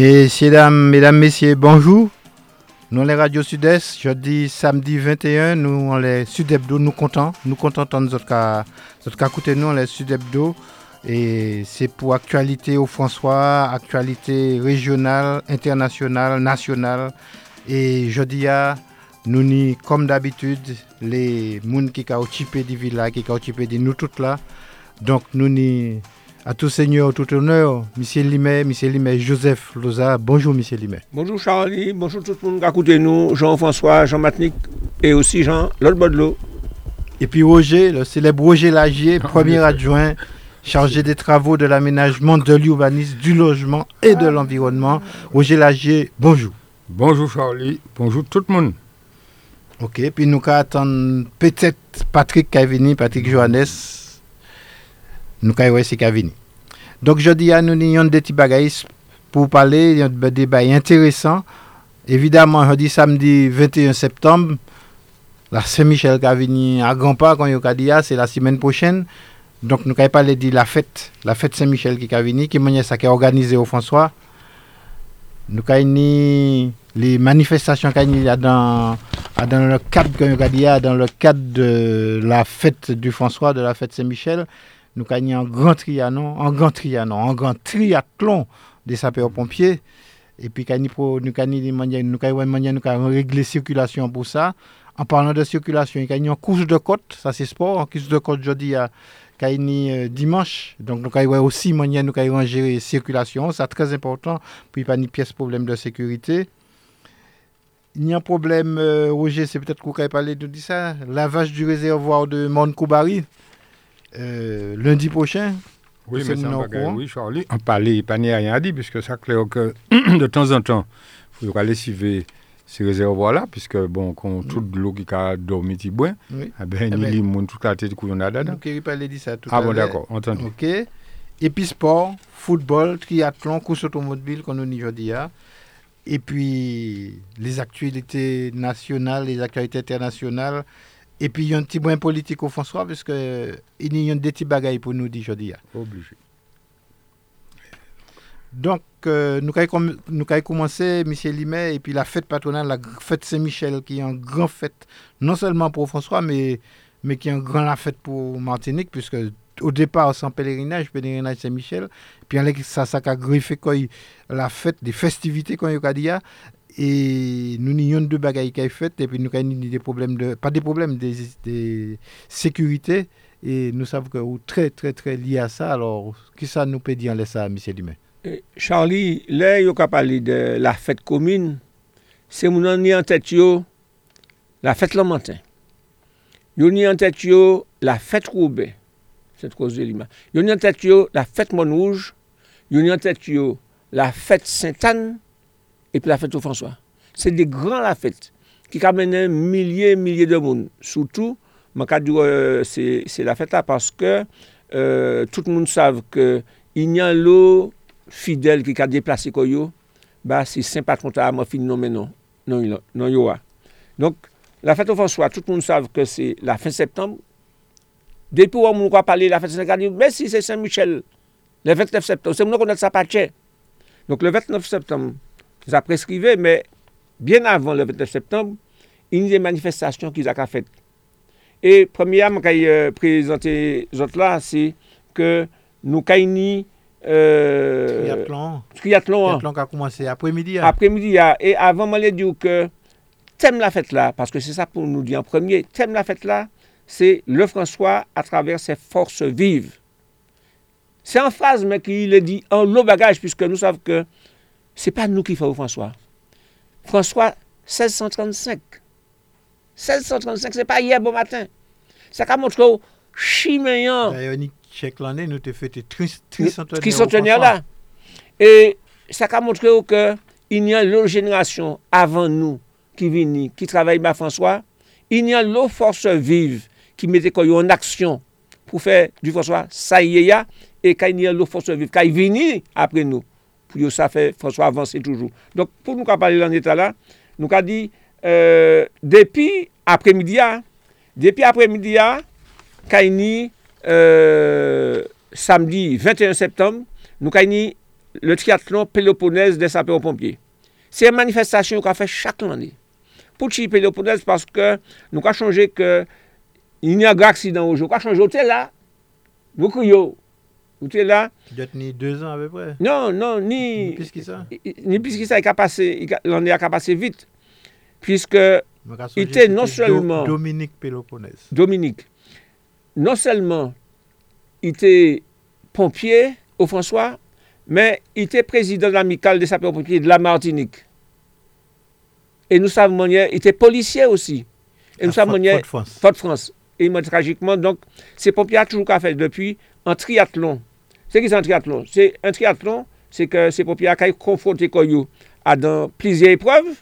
Messieurs, dames, mesdames, messieurs, bonjour. Nous, les radios Sud-Est, jeudi, samedi 21, nous, on les Sud-Hebdo, nous contents. Nous contents de notre cas, côté nous, on les Sud-Hebdo. Et c'est pour actualité au François, actualité régionale, internationale, nationale. Et jeudi, nous ni comme d'habitude, les gens qui ont occupé des villas, qui ont occupé de nous toutes là. Donc, nous ni à tout seigneur, tout honneur, Monsieur Limet, Monsieur Limet, Joseph Loza. Bonjour, Monsieur Limet. Bonjour, Charlie. Bonjour tout le monde qui a écouté nous. Jean-François, Jean Matnik et aussi Jean Bodelot. Et puis Roger, le célèbre Roger Lagier, premier adjoint chargé des travaux de l'aménagement, de l'urbanisme, du logement et de l'environnement. Roger Lagier, bonjour. Bonjour Charlie, bonjour tout le monde. Ok, puis nous attendons peut-être Patrick Cavini, Patrick Johannes, nous avons c'est Cavini. Donc je dis à nous avons des petits bagages pour parler, il y a un débat intéressant. Évidemment, je dis samedi 21 septembre, la Saint-Michel Cavini à grand pas, quand il a c'est la semaine prochaine. Donc nous avons parlé de la fête, la fête Saint-Michel qui Cavini, qui est organisée au François. Nous avons les manifestations qu'il y a dans, dans le cadre dans le cadre de la fête du François, de la fête Saint-Michel nous avons un grand trianon, un grand trianon, un grand triathlon des sapeurs-pompiers. Et puis, nous avons réglé la circulation pour ça. En parlant de circulation, il y a une course de côte, ça c'est sport. En course de côte, jeudi, à euh, dimanche. Donc, nous avons aussi moyen nous avons gérer la circulation. C'est très important pour pas de pièce problème de sécurité. Il y a un problème, euh, Roger, c'est peut-être que vous avez parlé de ça. Lavage du réservoir de Mont-Koubari. Euh, lundi prochain? Oui, mais ça oui, Charlie. On parlait, pas rien à dire, puisque ça clair que de temps en temps, il faudra lessiver ces réservoirs-là, puisque, bon, quand toute l'eau qui a dormi, oui. eh ben, il y a toute la tête qu'on a dedans. Donc, il de ça tout Ah bon, d'accord, entendu. OK. Et puis, sport, football, triathlon, course automobile, qu'on a aujourd'hui. Et puis, les actualités nationales, les actualités internationales, et puis, il y a un petit point politique au François, parce qu'il y a des petits bagailles pour nous aujourd'hui. Obligé. Donc, euh, nous avons commencé, M. Limet, et puis la fête patronale, la fête Saint-Michel, qui est une grande fête, non seulement pour François, mais, mais qui est une grande fête pour Martinique, puisque au départ, sans pèlerinage, pèlerinage Saint-Michel, puis ça, ça a griffé la fête, des festivités qu'on a E nou ni yon de bagay kay fet, epi nou kay ni de problem de, pa de problem de, de sekurite, e nou sav ke ou tre tre tre li a sa, alor ki sa nou pe di an lesa, misye Limè? Charlie, le yo ka pali de la fet komine, se moun an ni an tet yo la fet lamantin. Yo ni an tet yo la fet roube, set koze Limè. Yo ni an tet yo la fet monouj, yo ni an tet yo la fet sentan, epi la fèt ou François. Se de gran euh, la fèt ki ka mènen milye, milye de moun. Soutou, man ka diw se la fèt la paske euh, tout moun sav ke inyan lò fidèl ki ka deplase koyo, ba se sen patronta a man fin non men non, non yo a. Non, Donk, la fèt ou François, tout moun sav ke se la fèt septembre, depi ou an moun kwa pale la fèt septembre, mè si se Saint-Michel, le 29 septembre, se moun an konet sa patche. Donk, le 29 septembre, ça prescrivait, mais bien avant le 29 septembre, il y a des manifestations qu'ils ont faites. Et premièrement, quand euh, présenté autres là, c'est que nous avons euh, triathlon. Triathlon. Hein. Triathlon qui a commencé après-midi. Hein. Après-midi. Hein. Et avant, je dire que thème la fête là, parce que c'est ça pour nous dire en premier, thème la fête là, c'est le François à travers ses forces vives. C'est en phrase, mais qu'il est dit en low bagage, puisque nous savons que c'est pas nous qui faisons François. François, 1635. 1635, c'est pas hier bon matin. Ça a montré au chiméan. D'ailleurs, chaque année, nous avons fait tricentenaire là. Et ça a montré que il y a une génération avant nous qui vient, qui travaille avec François. Il y a l'autre force vive qui mettait en action pour faire du François, ça y est, et quand il y a l'autre force vive qui vient après nous pou yo sa fè François avanse toujou. Donk pou nou ka pale lan etat la, nou ka di, euh, depi apremidia, depi apremidia, kaini euh, samdi 21 septem, nou kaini le triathlon Peloponèse des sapeurs-pompiers. Se manifestasyon yo ka fè chak lani. Pouti Peloponèse, paske nou ka chanje ke, il n'y a gwa aksidan oujou. Ka chanje otel la, nou kou yo, criez, vous êtes là? Il y a tenu deux ans à peu près. Non, non, ni... Ni plus que ça. Ni plus que ça, il a passé, l'année a passé vite. Puisque Il était non seulement- Dominique Péloponnèse. Dominique, non seulement il était pompier au François, mais il était président de l'amicale des sapeurs-pompiers de la Martinique. Et nous savons, il était policier aussi. Et nous savons, Fort- France. Fort France. Et il m'a tragiquement, donc, ces pompiers ont toujours qu'à faire depuis en triathlon. Se ki se an triatlon? Se an triatlon, se ke se popya kay konfronte koyo a dan plizye epreuve,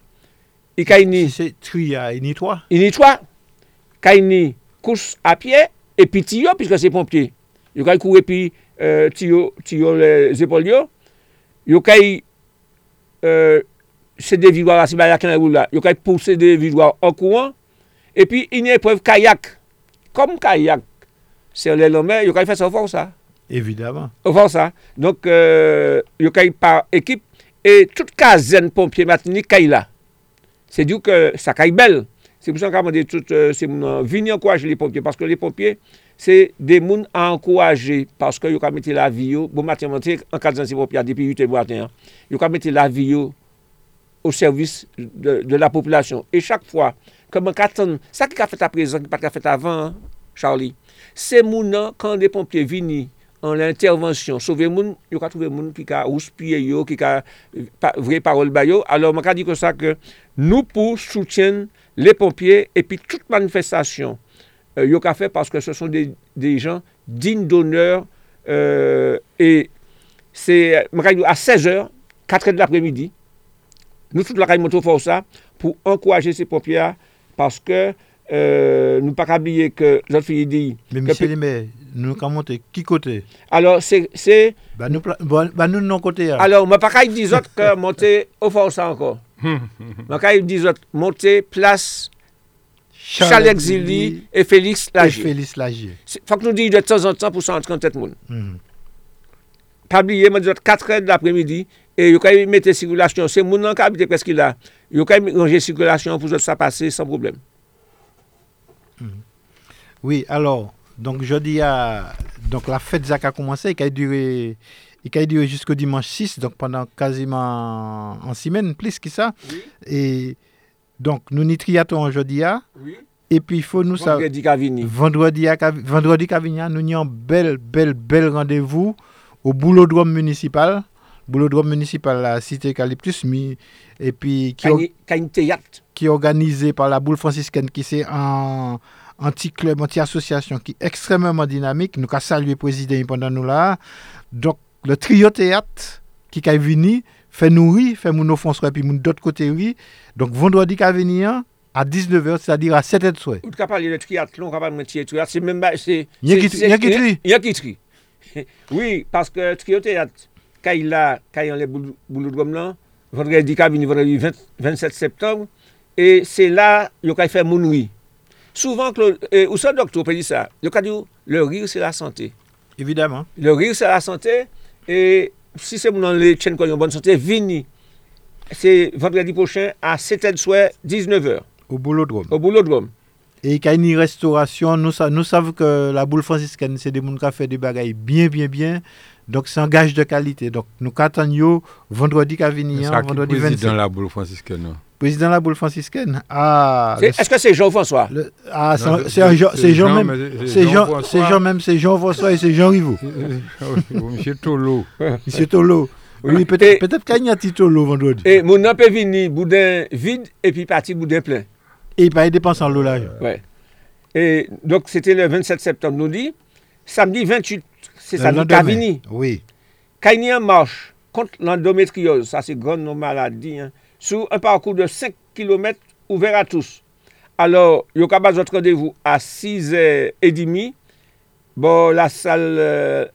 i kay ni... Se triya, i ni toa? I ni toa. Kay ni kous apye, epi tiyo, piske se pompye. Yo kay kou epi euh, tiyo, tiyo le zepol yo. Yo kay euh, sede vijwa la, si ba yakin la ou la, yo kay pou sede vijwa an kouan, epi i ni epreuve kayak. Kom kayak, se le lomè, yo kay fè sa fòr sa. Evidemment. Ouvan sa. Donk, euh, yo kay par ekip, e tout kazen pompye matinik kay la. Se diyo ke sa kay bel. Se pou san ka mande tout, euh, se euh, moun vini ankoraje li pompye, paske li pompye, se de moun ankoraje, paske yo ka mette la vi yo, bon matin mante, an kazen se pompye, depi 8 matin, yo ka mette la vi yo ou servis de, de la populasyon. E chak fwa, keman katan, sa ki ka fet aprezen, ki pa ka fet avan, Charlie, se moun an, kan de pompye vini, an l'intervensyon. Sove moun, yo ka trouve moun ki ka ouspye yo, ki ka pa, vre parol bay yo. Alors, man ka di kon sa ke nou pou soutyen le pompye epi tout manifestasyon euh, yo ka fe paske se son de jan din doner euh, e se, man ka di yo a 16 or, 4 et de l'apremidi, nou tout la kay montrou fò sa pou ankoaje se pompye a paske Euh, nou pa kabliye ke zot fili di Men misye li me, nou ka monte ki kote? Alors se Ba nou non kote ya Alors mwen pa kaye di zot ke monte ou forsa anko Mwen kaye di zot monte plas Charles Exili et Félix Lagier. Félix Lagier. Fak nou di de temps en temps pou 130 moun. Hmm. Pabliye mwen di zot 4 en l'apremidi E yo kaye mette sirkulasyon Se moun nan kabite preski la Yo kaye mette sirkulasyon pou zot sa pase san probleme Oui, alors, donc jeudi, à, donc la fête Zach a commencé, qui a duré, qui a duré jusqu'au dimanche 6, donc pendant quasiment en semaine, plus que ça. Oui, Et donc, nous n'y triathlon jeudi, à, oui. et puis il faut nous savoir. Vendredi Cavini. Vendredi, à, vendredi Cavignan, nous avons un bel, bel, bel rendez-vous au boulodrome municipal. Boulodrome municipal, la cité Eucalyptus, mi- et puis qui, or- est organisé par la boule franciscaine, qui c'est un anti-club, anti-association qui est extrêmement dynamique. Nous avons salué le président pendant nous là. Donc, le trio théâtre qui est venu, fait nous rire, fait François, et puis nous d'autre côté rire. Donc, vendredi qui est venu, à 19h, c'est-à-dire à 7h de soir. Ou tu parler de triathlon, capable de métier triathlon, c'est même pas c'est Il y a c'est- qui- c'est- il y a qui tri. Il y a qui tri. Oui, parce que triothéâtre quand il a quand il a les boulot boulot de là, vendredi vendredi 20 27 septembre et c'est là il a fait mon oui. Souvent, euh, ou son doktor pe di sa, yo ka di ou, le rir se la sante. Evidemment. Le rir se la sante, e si se moun an le chen kon yon bonne sante, vini. Se vendredi pochen a 7 en souè, 19h. Ou boulodrome. Ou boulodrome. E ka yon ni restaurasyon, nou sav ke la boule francisken se de moun ka fe de bagay bien, bien, bien. Donk se an gaj de kalite. Donk nou katan yo vendredi ka vini an, vendredi 27. Sa ki prezident la boule francisken nou? Président de la boule franciscaine. Ah, Est-ce que c'est Jean-François? le- ah, c'est Jean- c'est Jean même. C'est Jean, Jean même, c'est Jean-François et c'est Jean Rivaux. Monsieur Tolo. Monsieur Tolo. Oui. Peut-être peut qu'il y a un petit Tolo vendredi. Et mon nom peut venir boudin vide et puis parti boudin plein. Et il pas dépenser en l'eau là. Ouais. Et donc c'était le 27 septembre, nous dit. Samedi 28, c'est Le samedi. Cavini. Oui. Kaini en marche contre l'endométriose, ça c'est grande maladie, hein, sur un parcours de 5 km ouvert à tous. Alors, yo avez votre rendez-vous à 6h30. Bon, la salle, euh,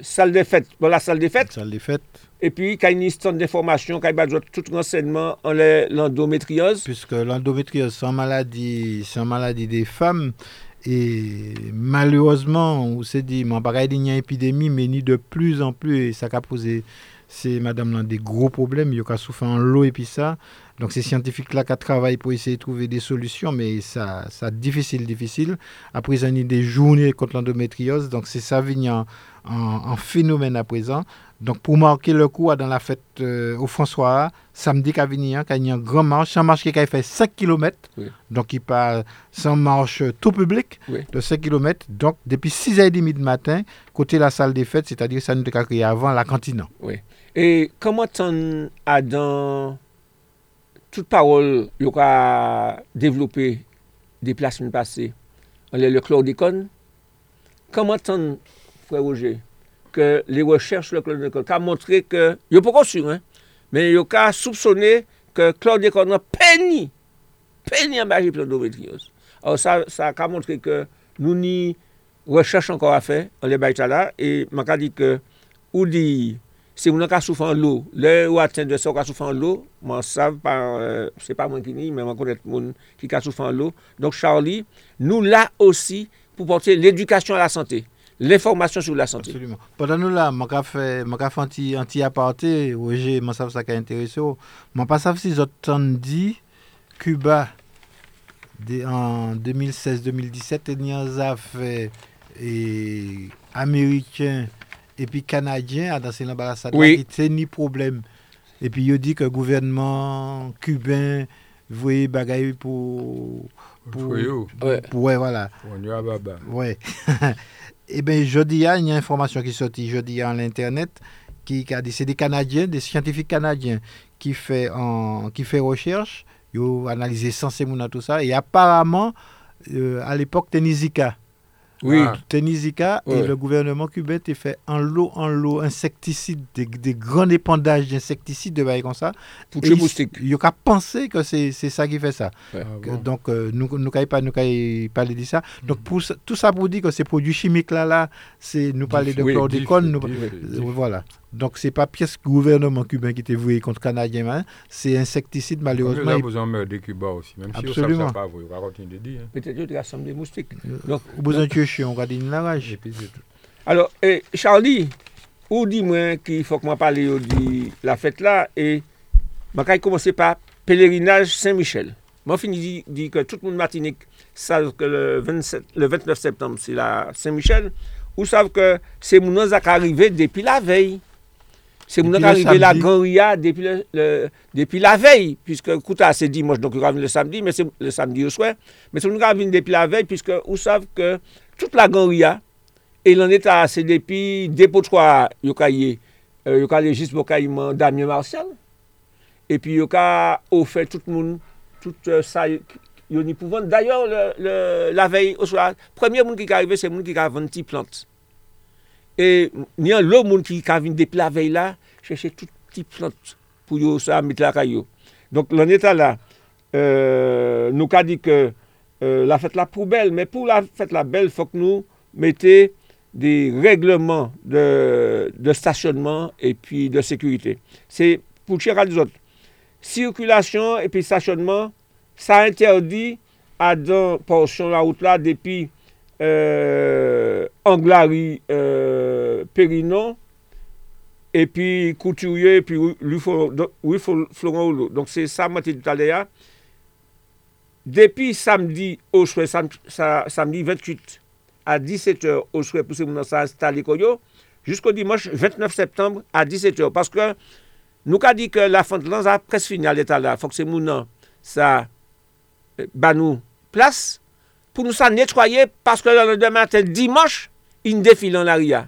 salle des fêtes. Bon, la salle des fêtes. Salle des fêtes. Et puis, il y a stand d'information, il y a tout renseignement en l'endométriose. Puisque l'endométriose, c'est une maladie, c'est sans maladie des femmes. Et malheureusement, on s'est dit, mon pareil, il y a une épidémie, mais ni de plus en plus, et ça a posé c'est madame là des gros problèmes, il y a souffert en l'eau et puis ça. Donc ces scientifiques-là qui travaillent pour essayer de trouver des solutions, mais ça, ça difficile, difficile. Après, ils ont des journées contre l'endométriose, donc c'est ça vient en, phénomène à présent. Donc pour marquer le coup dans la fête euh, au François, samedi qui venir, quand il y a un grand marche, un marche qui a fait 5 km, donc il part sans marche tout public de 5 km, donc depuis 6h30 du matin, côté la salle des fêtes, c'est-à-dire ça nous a créé avant la cantine. Oui. Et comment tu as dans tout parol yo ka devlope deplasmen pase, an lè le klordikon, kaman tan fwè Roje, ke lè recherche le klordikon, ka montre ke, yo pou konsu, men yo ka soupsonne ke klordikon nan peni, peni an bagi plandometriose. Or sa, sa ka montre ke nou ni recherche ankor a fè, an lè bagita la, e man ka di ke, ou di, Se moun an ka soufan lò, lè ou aten de sa ou ka soufan lò, man sav, euh, se pa mwen ki ni, men man konet moun ki ka soufan lò. Donk Charlie, nou la osi pou porte l'edukasyon a la sante. l'informasyon sou la santé. Absolument. Padan nou la, man ka fè man ka fè anti-aparté, oje, man sav sa ka interese ou, man pa sav si zot tan di, Cuba, en 2016-2017, te nyan zaf e Amerikyen et puis Canadien dans ces l'ambassade oui. c'est ni problème. Et puis il dit que le gouvernement cubain voyait bagaille pour pour, ouais. pour ouais voilà. Ouais. Et bien jeudi il y a une information qui sortit jeudi à l'internet qui a dit c'est des Canadiens des scientifiques canadiens qui fait en qui fait recherche ils ont analysé sans tout ça. Et apparemment euh, à l'époque Tenisica oui. Ah. Tenisica et le gouvernement cubain a fait en lot en lot insecticides, des, des grands épandages d'insecticides de comme ça. Pour tuer moustiques. Il a pensé que c'est ça qui fait ça. Ah donc, euh, nous nous pas nous parler de ça. Mm. Donc, pour, tout ça pour dire que ces produits chimiques là, là c'est nous parler de chlordécone. Nous, voilà. Donc, ce n'est pas pièce gouvernement cubain qui était voué contre Canadien, hein. c'est insecticide, malheureusement. Vous besoin de Cuba aussi, même si Absolument. vous pas, vous va continuer de dire. Hein. Peut-être que rassemble des moustiques. Donc, vous besoin de on va dire la rage. Alors, Charlie, ou dis-moi qu'il faut que je parle de la fête là, et je vais commencer par pèlerinage Saint-Michel. Moi, fini dit que tout le monde Martinique savent que le, 27, le 29 septembre, c'est la Saint-Michel, ou savent que c'est mon qui arrivé depuis la veille. Se moun an arrive la Grand Ria depi la vey, piske kouta se dimosh, donk yon ravine le samdi, men se le samdi yo swen, men se moun an ravine depi la vey, piske ou sav ke tout la Grand Ria, e lan eta se depi depo 3 yo ka ye, yo ka legis bo ka iman Damien Martial, epi yo ka ofe tout moun, tout sa yo ni pouvan. D'ayor, la vey, premier moun ki ka arrive, se moun ki ka vante ti plante. E nyan lò moun ki kavin depi la vey la, chèche tout ti plant pou yo sa mit la kayo. Donk lò neta la, euh, nou ka di ke euh, la fèt la pou bel, men pou la fèt la bel fòk nou mette de regleman de, de stasyonman epi de sekurite. Se pou chèra di zot. Sirkulasyon epi stasyonman, sa interdi a dan porsyon la out la depi euh, Anglari euh, Perinon, epi Couturier, epi Rue Florent-Rouleau. Donk se sa mati tout ale ya. Depi samdi, oswe, sam, sa, samdi 28 a 17h, oswe pou se mounan sa stali koyo, jusqu'o dimanche 29 septembre a 17h. Paske nou ka di ke la fante lan sa pres final etan la. Fok se mounan sa banou plas, pou nou sa netwoye, paske lè de maten dimanche, in defi lan la ria.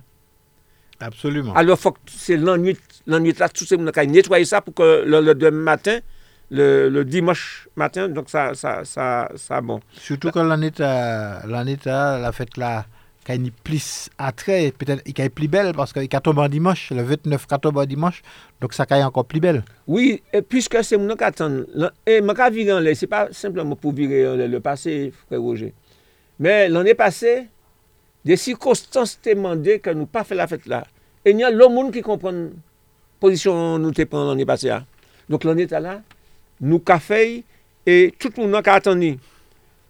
Absolument. Alors, fok se lan nuit la, tout se moun akay netwoye sa, pou ke lè de maten, Le, le, dimanche matin. Donc ça, ça, ça, ça bon. Surtout quand l'année, l'année, la fête là, qui a plus attrait, peut-être qui est plus belle, parce que 14 ans dimanche, le 29 14 ans dimanche, donc ça est encore plus belle. Oui, et puisque c'est mon attend, et mon cas virer en l'air, ce n'est pas simplement pour virer en l'air le passé, frère Roger. Mais l'année passée, des circonstances t'ont demandé que nous pas fait la fête là. Et il y a le monde qui comprend la position nous te prend l'année passée. Là. Donc l'année là, nous café et tout le monde a attendu.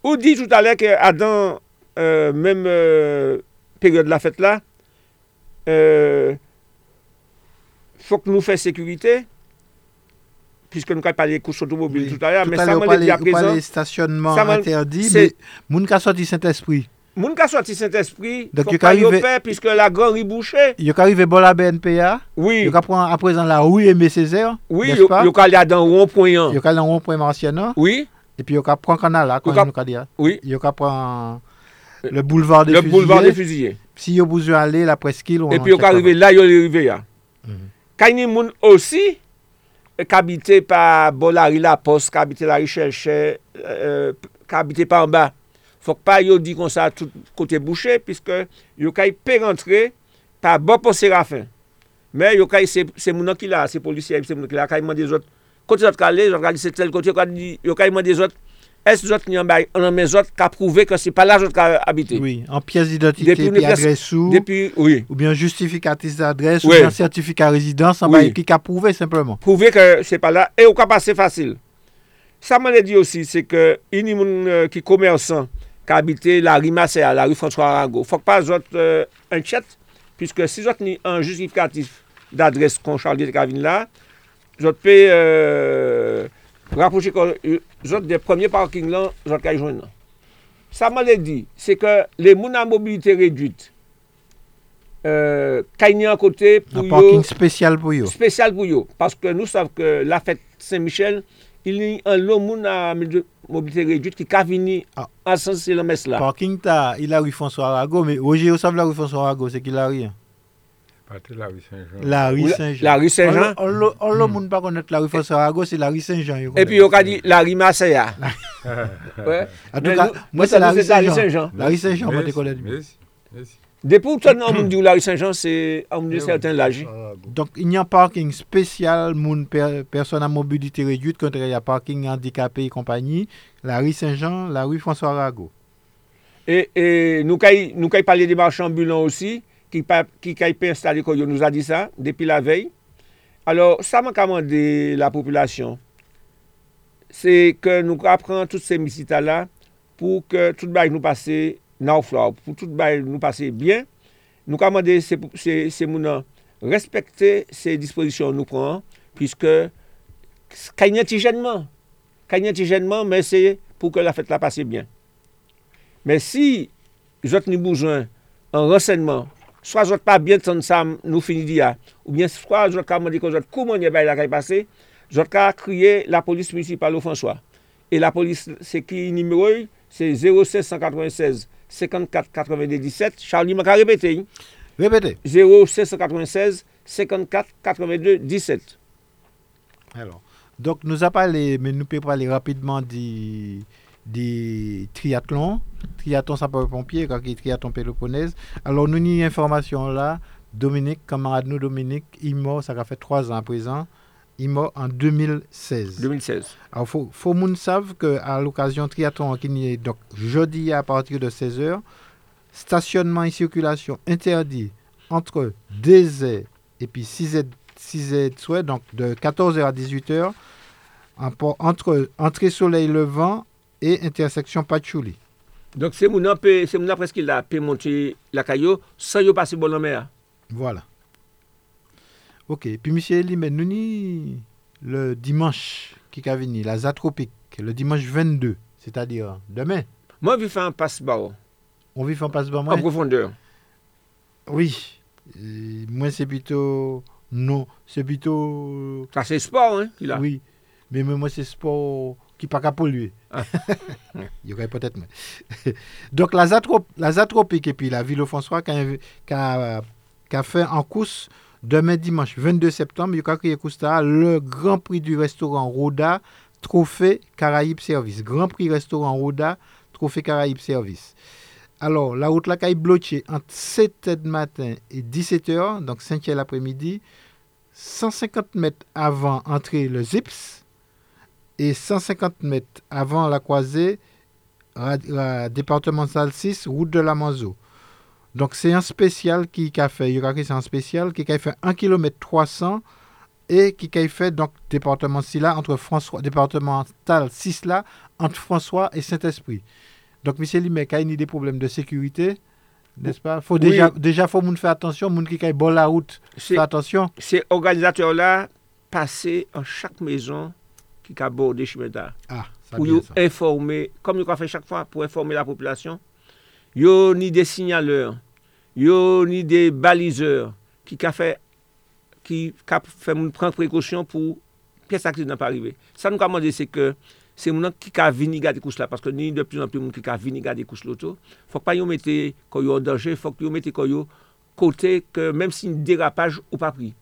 On dit tout à l'heure que Adam euh, même euh, période de la fête là, euh, faut que nous fassions sécurité, puisque nous avons parlé de courses automobiles oui, tout à l'heure, mais ça m'a dit à présent... Vous stationnement interdit, mais moun ka sorti Saint-Esprit. Moun ka sorti Saint-Esprit, faut pas y faire, puisque la gare est bouchée. Yo ka arrive bon la BNPA, oui. yo ka prendre à présent la rue Aimé Césaire, Oui, yo, yo ka aller dans rond-point. Yo ka aller dans rond-point Martianon. Oui. Et puis yo ka prendre canal là, quand yo ka dire. Oui. Yo ka prend Le boulevard des le fusillés. Le boulevard des fusillés. Si yo boujou ale, la preskil. Et puis yo ka rive la, yo li rive ya. Mhm. Kanyi moun osi, kabite euh, pa Bolari la Poste, kabite la Richelche, euh, euh kabite pa an ba. Fok pa yo di kon sa tout kote boucher, piske yo ka yi pe rentre pa bo po Serafin. Men yo ka yi se, se mounan ki la, se polisye, se mounan ki la, ka yi man de zot. Kote zot ka le, zot ka li se tel kote, yo ka yi man de zot. est zot ki yon bay, nan men zot ka prouve ke se pa la zot ka habite. Oui, an piyes d'identite pi adresou, oui. ou bien justifikatis d'adres, oui. ou bien sertifika rezidans, an bay ki ka prouve simplement. Prouve ke se pa la, e ou ka pase fasil. Sa man e di osi, se ke ini moun ki komersan ka habite la rimase a la ri François Arago, fok pa zot an tchet, piske si zot ni an justifikatif d'adres kon Charles de Cavine la, zot pe... Euh, Rapouche kon, zot de premye parking lan, zot ka yon nan. Sa man le di, se ke le moun an mobilite reduit, euh, kanyan kote pou yo... An parking spesyal pou yo. Spesyal pou yo. Paske nou sav ke la fèt Saint-Michel, il ni an lò moun an mobilite reduit ki ka vini ah. an sens se lan mes la. Parking ta, il a rifon so arago, me oje yo sav la rifon so arago, se ki la riyan. La rue Saint-Jean. La rue Saint-Jean. On l'a moun pas connaître la rue Fossorago, c'est la rue Saint-Jean. Et puis on a dit la rue Marseille. ouais. En tout cas, moi c'est la rue Saint-Jean. La rue Saint-Jean, on hmm. te connaît. Depuis tout le monde dit la rue Saint-Jean, c'est un de certains lagis. Donc il y a un parking spécial moun personne à mobilité réduite quand il y a parking handicapé et compagnie, la rue Saint-Jean, la rue François Arago. Et, et nous, nous parler des marchands ambulants aussi. ki, pa, ki ka ipe installe kon yo nou a di sa, depi la vey. Alors, sa man kaman de la populasyon, se ke nou apren tout se misita la, pou ke tout bay nou pase nan ou flaw, pou tout bay nou pase bien, nou kaman de se, se, se mounan respekte se disposisyon nou pran, piske kanyantijenman, kanyantijenman, men se pou ke la fèt la pase bien. Men si jot ni boujwen an rensenman Swa jot pa byen san sam nou fini di ya, ou byen swa jot ka mandi kon jot kouman ye bay la kay pase, jot ka kriye la polis municipal ou François. E la polis se ki nimeroy, se 06196 5497, Charlie maka repete yi. Repete. 06196 5497. Alors, donc nous a parlé, mais nous peut parler rapidement du triathlon. Triathlon sapeur-pompier, triathlon Péloponnèse. Alors, nous avons une information là. Dominique, camarade nous, Dominique, il est mort, ça a fait trois ans à présent. Il est mort en 2016. 2016. Alors, il faut, faut moun savent qu'à l'occasion triathlon qui est donc jeudi à partir de 16h, stationnement et circulation interdit entre 2h et puis 6h, 6h souhait, donc de 14h à 18h, en por- entre entrée soleil levant et intersection Patchouli. Donc c'est mon c'est mon presque là, peut monter la caillou sans y passer bon en mer. Voilà. Ok. Puis, monsieur Eli, mais nous ni le dimanche qui va venir, la Zatropique, le dimanche 22, c'est-à-dire demain. Moi, je vais faire un passe-barreau On vit en passe en moi? profondeur. Oui. Moi, c'est plutôt. Non, c'est plutôt. Ça, c'est sport, hein, qu'il a. Oui. Mais moi, c'est sport qui pas qu'à polluer. Ah. Il y aurait peut-être. mais- Donc, la, Zatrop, la Zatropique et puis la Ville François qui a, a fait en course demain dimanche 22 septembre, il y a le Grand Prix du restaurant Roda, Trophée Caraïbes Service. Grand Prix restaurant Roda, Trophée Caraïbes Service. Alors, la route là qui est bloquée entre 7h du matin et 17h, donc 5h l'après-midi, 150 mètres avant entrée le ZIPS et 150 mètres avant la croisée, ra- ra- départemental 6, route de la Manzo. Donc, c'est un spécial qui a fait, il y c'est un spécial qui a fait 1 km 300 et qui a fait donc département 6 là, entre François, départemental 6 là, entre François et Saint-Esprit. Donc, M. Limek a des problèmes de sécurité. n'est-ce pas? Faut déjà, déjà, faut faire attention, moun qui bon la route, faire attention. Ces organisateurs-là passer en chaque maison ki ka borde Chimeta. Ah, pou yo informe, kom yo ka fe chak fwa pou informe la populasyon, yo ni de sinyaleur, yo ni de balizeur, ki ka fe, ki ka fe moun pren prekosyon pou piye sakri nan pa arrive. Sa nou ka mande se ke, se moun an ki ka vini gade kous la, paske ni de plus an plus moun ki ka vini gade kous loto, fok pa yo mette koyo an danje, fok yo mette koyo kote ke, menm si n derapaj ou pa pri.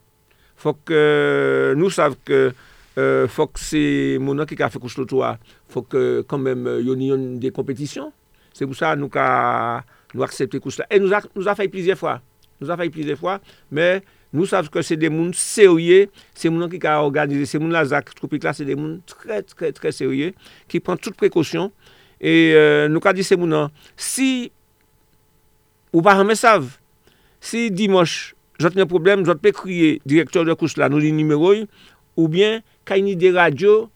Fok euh, nou sav ke, Euh, fok se mounan ki ka fe kouch loto a, fok euh, kanmem euh, yon yon de kompetisyon. Se pou sa nou ka nou aksepte kouch la. E nou a, nou a fay plizye fwa. Nou a fay plizye fwa, men nou sav ke se de moun serye, se mounan ki ka organize, se moun la zak tropik la, se de moun tre tre tre serye, ki pran tout prekosyon. E euh, nou ka di se mounan, si ou pa rame sav, si dimosh, jote ne problem, jote pe kriye direktor de kouch la, nou di nimeroy, ou bien kayni de radyo,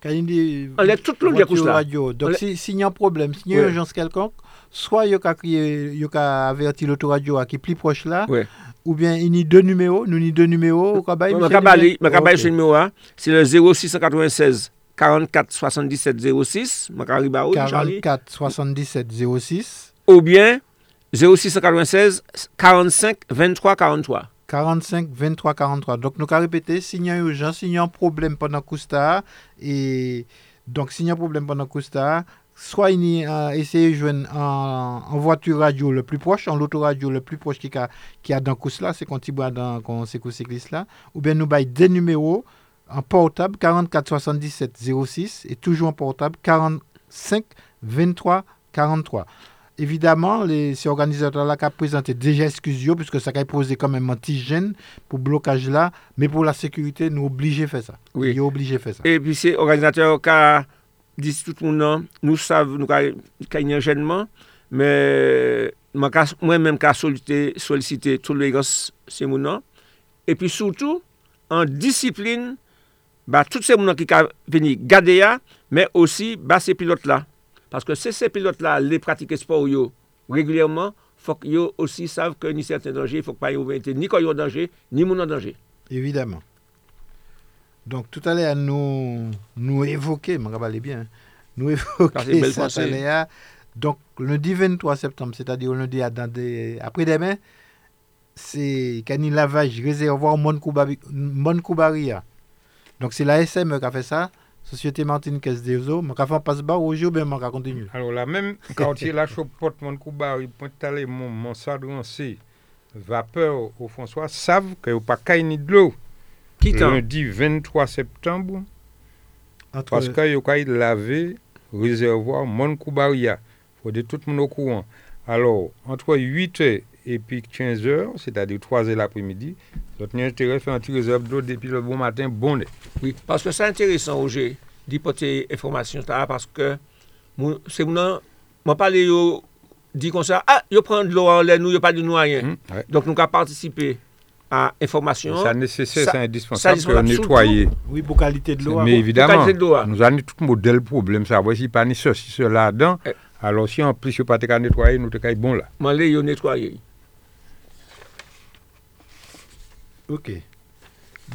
Kanini, on lève tout le monde couche là. Radio. Donc, s'il si y a un problème, s'il y a une urgence quelconque, soit il y a averti l'autoradio qui est plus proche là, oui. ou bien il y a deux numéros, nous y deux numéros. Je numéro, c'est le 0696 44 77 06, 44 77 06. Ou bien 0696 45 23 43. 45 23 43. Donc nous avons répété, s'il y a urgence, s'il y a un problème pendant Kousta, et donc s'il y a un problème pendant soit il a essayé de joindre en, voiture radio le plus proche, en l'autoradio le plus proche qu'il y a, qui a dans c'est quand il boit dans quand cycliste là, ou bien nous bail des numéros en portable 44 77 06 et toujours en portable 45 23 43. évidemment, les, ces organisateurs-là qui ont présenté déjà excuse puisque ça a posé quand même antigène pour blocage là, mais pour la sécurité, nous obligés faire ça. Oui. Ils obligés faire ça. Et puis ces organisateurs qui disent tout le monde, non, nous savons, nous avons un gênement, mais moi-même qui sollicité, sollicité tolérance, c'est mon nom. Et puis surtout, en discipline, bah, tous ces gens qui sont venus garder, mais aussi bah, ces pilotes-là. Parce que si ces pilotes-là les pratiquent sport régulièrement, il faut qu'ils aussi savent que ni certains dangers, il ne faut pas y être ni quand ils en danger, ni mon en danger. Évidemment. Donc tout à l'heure, nous, nous évoquer, je me bien, nous évoquer ça Donc le lundi 23 septembre, c'est-à-dire le lundi après-demain, c'est il lavage réservoir Mon Koubaria. Donc c'est la SM qui a fait ça. Sosyete Martinikes Devzo, mwen ka fan pas bar ou je ou ben mwen ka kontinu. Alors la men, kantye la chopot mwen kou bar, mwen tale mwen sadransi, vapeur ou François, sav ke ou pa kay ni dlo. Kitan? Lundi 23 septembre, paske yo kay lave rezervwa mwen kou bar ya. Fode tout mwen ou kouan. Alors, entre 8 et et puis 15 heures, c'est-à-dire 3 heures l'après-midi, l'autre a intérêt à faire un petit réserve d'eau depuis le bon matin, bonnet. Oui, parce que c'est intéressant, Roger, d'y porter information, parce que c'est mon m'a parlé yo dit comme ça, ah, yo prend de l'eau en l'air, nous, yo pas de nous rien. Mmh, ouais. Donc, nous avons participé à information. Ça nécessaire, c'est indispensable que nettoyer. Oui, pour qualité de l'eau. Mais évidemment, nous avons tout modèle problème, ça. Voici, pas ni ceci, cela, dedans. Eh. Alors, si en plus, yo pas te nettoyer, nous te bon là. M'en yo nettoyer. Ok.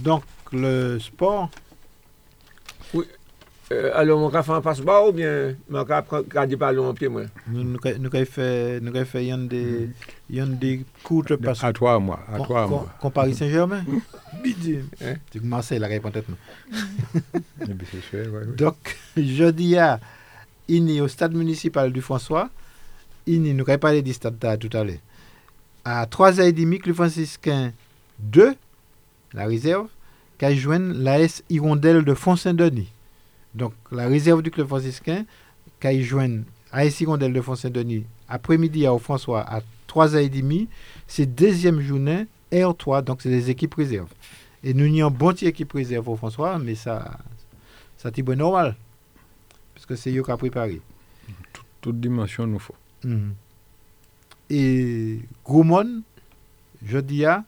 Donc, le sport? Oui. Euh, alors, mon faire un passe-bas ou bien mon garder pas en pied, moi? Nous avons fait, nous avons fait une des, une des courtes passes. À toi, moi. À toi, moi. Comme Paris Saint-Germain? Bidi. Hein? Tu Marseille, la réponse tête, Donc, jeudi, à Ini, au stade municipal du François, Ini, nous avons parlé du stade tout à l'heure. À 3h30, le franciscain 2, la réserve, qui a joint l'AS Hirondelle de Font-Saint-Denis. Donc, la réserve du club franciscain, qui a joint l'AS Hirondelle de Font-Saint-Denis après-midi à François à 3h30, c'est deuxième journée R3, donc c'est des équipes réserves. Et nous n'y avons bon équipe réserve au François, mais ça, ça c'est normal. Parce que c'est eux qui a préparé. toute dimension nous faut. Mhm. Et Goumon, jeudi à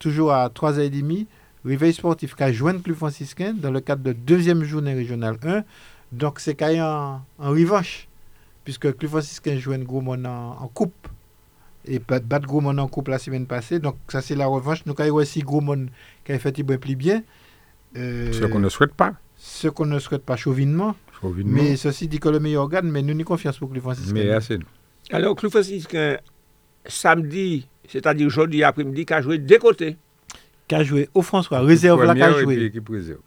toujours à 3h30, réveil sportif qui a joint le club franciscain dans le cadre de deuxième journée régionale 1. Donc c'est quand même en, revanche, puisque le club franciscain joue Goumon en, en coupe. et battre Gros Monde en coupe la semaine passée. Donc, ça, c'est la revanche. Nous avons aussi Gros Monde qui a fait un plus bien. Euh, ce qu'on ne souhaite pas. Ce qu'on ne souhaite pas chauvinement. chauvinement. Mais ceci dit que le meilleur organe, mais nous n'y confiance pour Clou Franciscain. Mais assez. Alors, Clou Franciscain, samedi, c'est-à-dire aujourd'hui après-midi, qui a joué des côtés. Qui a joué au François, réserve là qui a joué.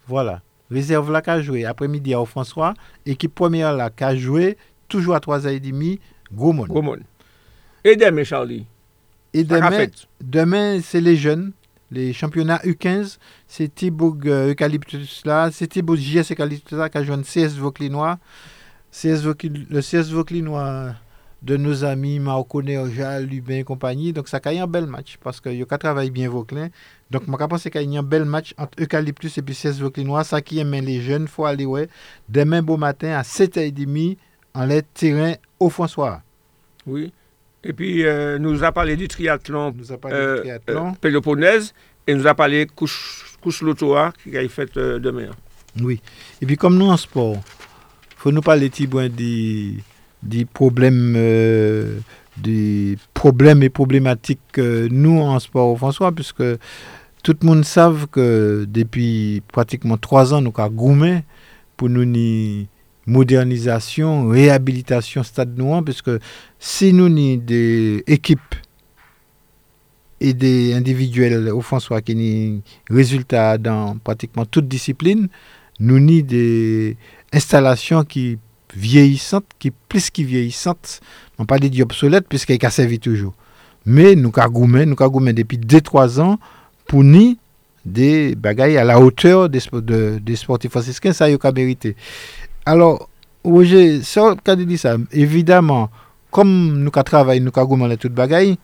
Voilà. Réserve là qui a joué après-midi au François. Équipe première là qui a joué toujours à 3h30, Gros Monde. Gros Monde. Et demain, Charlie? Et demain, demain c'est les jeunes. Les championnats U15, c'est Thibaut euh, Eucalyptus là, c'est Thibaut JS Eucalyptus là qui a joué CS Vauclinois. CS le CS Vauclinois de nos amis Marco Neoja, Lubin et compagnie. Donc ça a un bel match parce que a travaillé bien Vauclin. Donc je pense qu'il y a un bel match entre Eucalyptus et puis CS Vauclinois. Ça qui aime les jeunes, il faut aller ouais. Demain beau matin à 7h30 en les terrain au François. Oui. Et puis, euh, nous a parlé du triathlon, nous a parlé euh, du triathlon. Euh, Péloponnèse et nous a parlé couche, couche lotoa qui a fait demain. Oui. Et puis, comme nous en sport, il faut nous parler des, des problèmes, des problèmes et problématiques nous en sport François, puisque tout le monde sait que depuis pratiquement trois ans, nous avons gourmé pour nous ni modernisation, réhabilitation stade noir, parce que si nous avons des équipes et des individuels au François qui ont résultats dans pratiquement toute discipline, nous avons des installations qui vieillissantes, qui plus qui vieillissantes, on pas dit obsolètes puisqu'elles servi toujours. Mais nous avons nous avons depuis 2-3 ans pour nous des bagailles à la hauteur des, des sportifs franciscains, ça y a mérité. Alors, Roger, ça, quand dit ça, évidemment, comme nous travaillons, nous avons tout bagaille,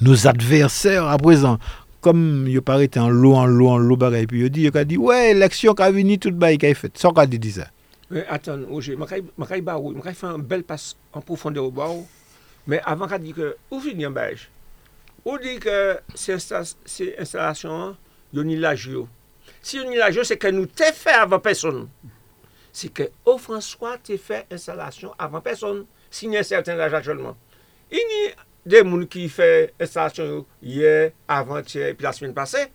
nos adversaires à présent, comme ils paraissent en lot, en lot, en lot, bagaille, puis ils disent, ils dit, ouais, l'élection qui a venu, tout bagaille qui a fait. Ça, quand dit ça. Atan, Oje, makay barou, makay fè an bel pas an profonde ou barou, men avan ka di ke, ou fini an bej, ou di ke se instalasyon yon ilaj yo. Si yon ilaj yo, se ke nou te fè avan person. Se ke ou François te fè instalasyon avan person, si nye certain laj akjolman. Yni de moun ki fè installasyon yo, ye, avan tye, pi la smen pase.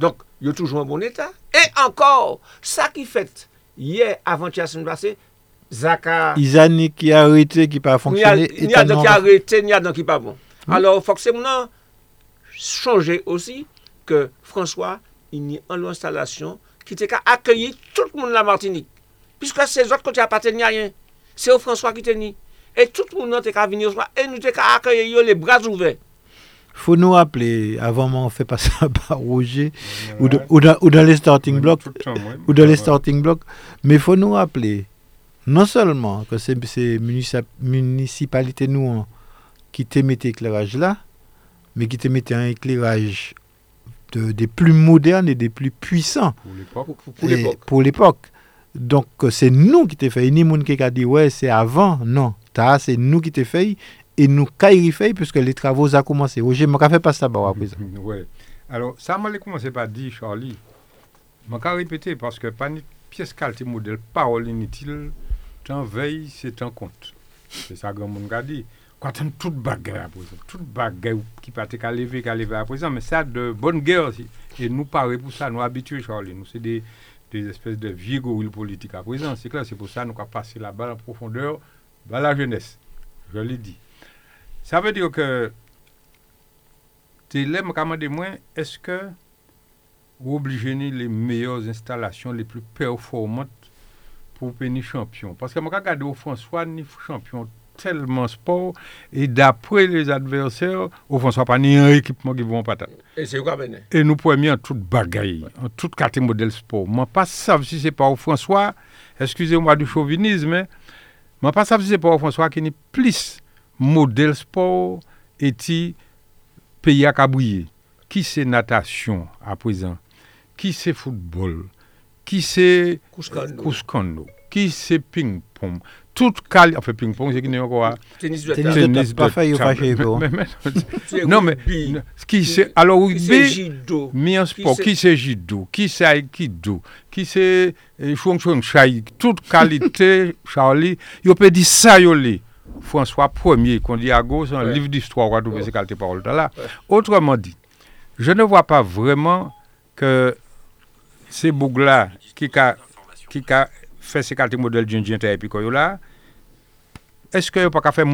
Donk, yo toujou an bon etat. E ankor, sa ki fèt, hier, avant-hier, semaine passée, Zaka. A qui a arrêté, qui n'a pas fonctionné. Il y a qui a arrêté, il y a qui pas bon. Alors, il faut que c'est changer aussi que François, il y a une installation qui t'a accueilli tout le monde de la Martinique. Puisque ces autres côtés appartiennent à rien. C'est au François qui tenu. Et tout le monde est venu et nous avons accueilli les bras ouverts. Faut nous rappeler, avant on fait passer par Roger, ou, ou, dans, ou, dans, les starting blocks, ou dans les starting blocks, mais il faut nous rappeler, non seulement que c'est ces municipalités nous qui te mettent éclairage là, mais qui te mettent un éclairage de, des plus modernes et des plus puissants pour l'époque. Donc, c'est nous qui t'ai fait. Ni monde qui a dit, ouais, c'est avant. Non, c'est nous qui t'ai fait. Et nous, qui fait, puisque les travaux ont commencé. Roger, je fait pas ça, à présent. Oui. Alors, ça m'a commencé par dire, Charlie. Je vais répéter parce que pas une pièce qualité modèle, parole inutile, tant veille, c'est tant compte. C'est ça que mon a dit. Quand on toute bagarre à présent, toute bagarre qui qui lever à présent, mais ça de bonne guerre aussi. Et nous, parler pour ça, nous habitués, Charlie. Nous, c'est des des espèces de vieux gorilles politiques à présent. C'est clair, c'est pour ça que nous avons passé la balle en profondeur dans la jeunesse. Je l'ai dit. Sa ve diyo ke te le mkamande mwen, eske ou obligeni le meyoz instalasyon, le pli performant pou pe ni champyon. Paske mka gade ou François ni champyon telman sport, e dapre les adversèr, ou François pa ni yon ekipman ki voun patat. E se ou ka bene? E nou premi an tout bagay, an tout kate model sport. Man pa sav si se pa ou François, eskuse mwa du chauvinisme, man pa sav si se pa ou François ki ni plis modèle sport eti peyi ak abriye. Ki se natasyon aprezen, ki se foutbol, ki se kouskando, ki se ping-pong, tout kal... Afe ping-pong, se ki ne yon kwa... Tenis de table. Tenis de table. Non men, non, ki se... Alors, ki se jido. Mi an sport, ki se jido, ki se aikido, ki se eh, chouang-chouang chay, tout kalite, charlie, yo pe di sa yo li. François Ier, qu'on dit à gauche, un livre d'histoire, on va trouver ces qualités paroles là. Autrement dit, je ne vois pas vraiment que ces bougs-là qui a, qui a fait ces qualités modèles d'une et puis là, est-ce qu'il n'y a pas qu'à faire,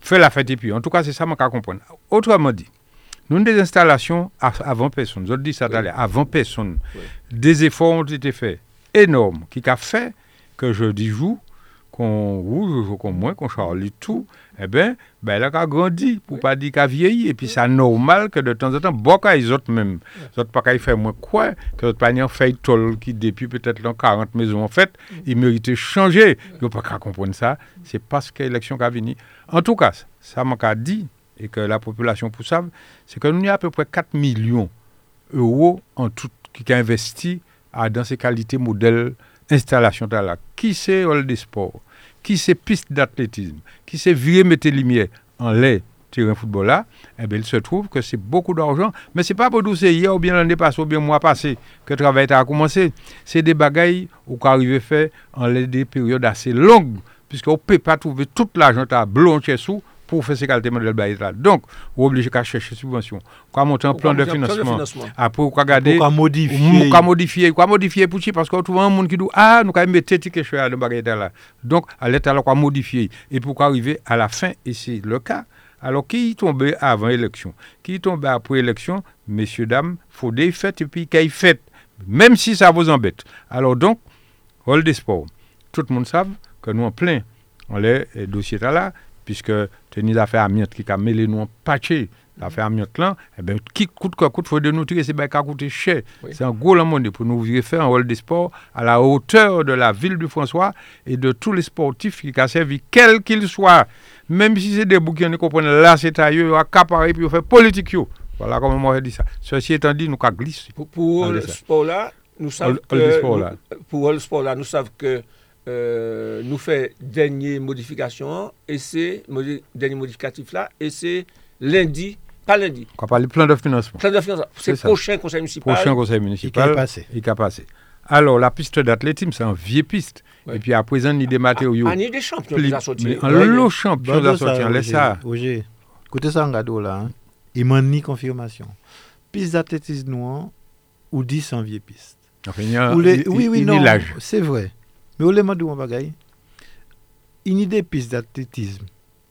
faire la fête et puis, en tout cas, c'est ça que je comprendre. Autrement dit, nous avons des installations avant personne, je dis ça oui. avant personne. Des efforts ont été faits énormes qui a fait que je dis qu'on rouge, qu'on moins, qu'on charlie tout, eh bien, ben, elle a grandi, pour ne pas dire qu'elle a vieilli. Et puis, c'est normal que de temps en temps, beaucoup les autres même, autres pas qu'à faire moins quoi, que les autres pas fait toll qui depuis peut-être 40 maisons en fait, ils méritaient changer. Ils n'ont pas qu'à comprendre ça. C'est parce que l'élection qui a venu. En tout cas, ça m'a dit, et que la population pour ça, c'est que nous avons à peu près 4 millions d'euros en tout qui a investi dans ces qualités modèles installation là. Qui c'est Hall des sports? Qui c'est piste d'athlétisme? Qui c'est virer mettre lumière? En lait terrain football là Eh bien, il se trouve que c'est beaucoup d'argent. Mais c'est pas pour tout hier ou bien l'année passée ou bien mois passé que le travail a commencé. C'est des bagailles où arrive à faire en des périodes assez longues. Puisqu'on ne peut pas trouver tout l'argent à blanchir sous pour faire ces qualités modèles là. Donc, on est obligé de chercher subvention. Quoi monter un plan de financement. Après, on regarder. Pour modifier. Pour modifier. Quoi modifier pour Parce qu'on trouve un monde qui dit Ah, nous allons mettre quelque chose dans là. Donc, à l'état, on modifier. Et pour arriver à la fin, et c'est le cas. Alors, qui tombait avant l'élection? Qui tombait après l'élection? Messieurs, dames, il faut des fêtes et puis qu'il fait. Même si ça vous embête. Alors, donc, rôle des sports. Tout le monde sait que nous, en plein, on les dossiers là puisque teni da fe amyot ki ka mele nou an patye, la fe amyot lan, e ben ki kout kwa kout fwe de nou tire se bay ka koute chè. Oui. Se an gwo la monde pou nou vire fe an rol de sport a la hauteur de la ville du François et de tous les sportifs ki ka servi quel qu'il soit. Même si se debou ki an ne kompone la se ta yo, yo akapare pi yo fe politik yo. Voilà comment on aurait dit ça. Ceci étant dit, nous qu'à glisser. Pour, pour le sport là, nous savons que... Pour le sport là, nous savons que... euh, nous fait dernière modification et c'est dernier modificatif là et c'est lundi pas lundi. On parle plan de financement. Plan de financement. C'est prochain conseil municipal. Prochain conseil municipal. Il a passé. Il a passé. Alors la piste d'athlétisme c'est une vieille piste. Et puis à présent il y a des matériaux ah, il y a des champions qui sont sortis un lot champion qui sont sortis laisse ça. Écoutez ça en là hein. il m'a ni confirmation. Piste d'athlétisme noir ou 10 en vieille piste enfin, il y a, oui oui non c'est vrai mais au lema de mon bagaille, une idée piste d'athlétisme,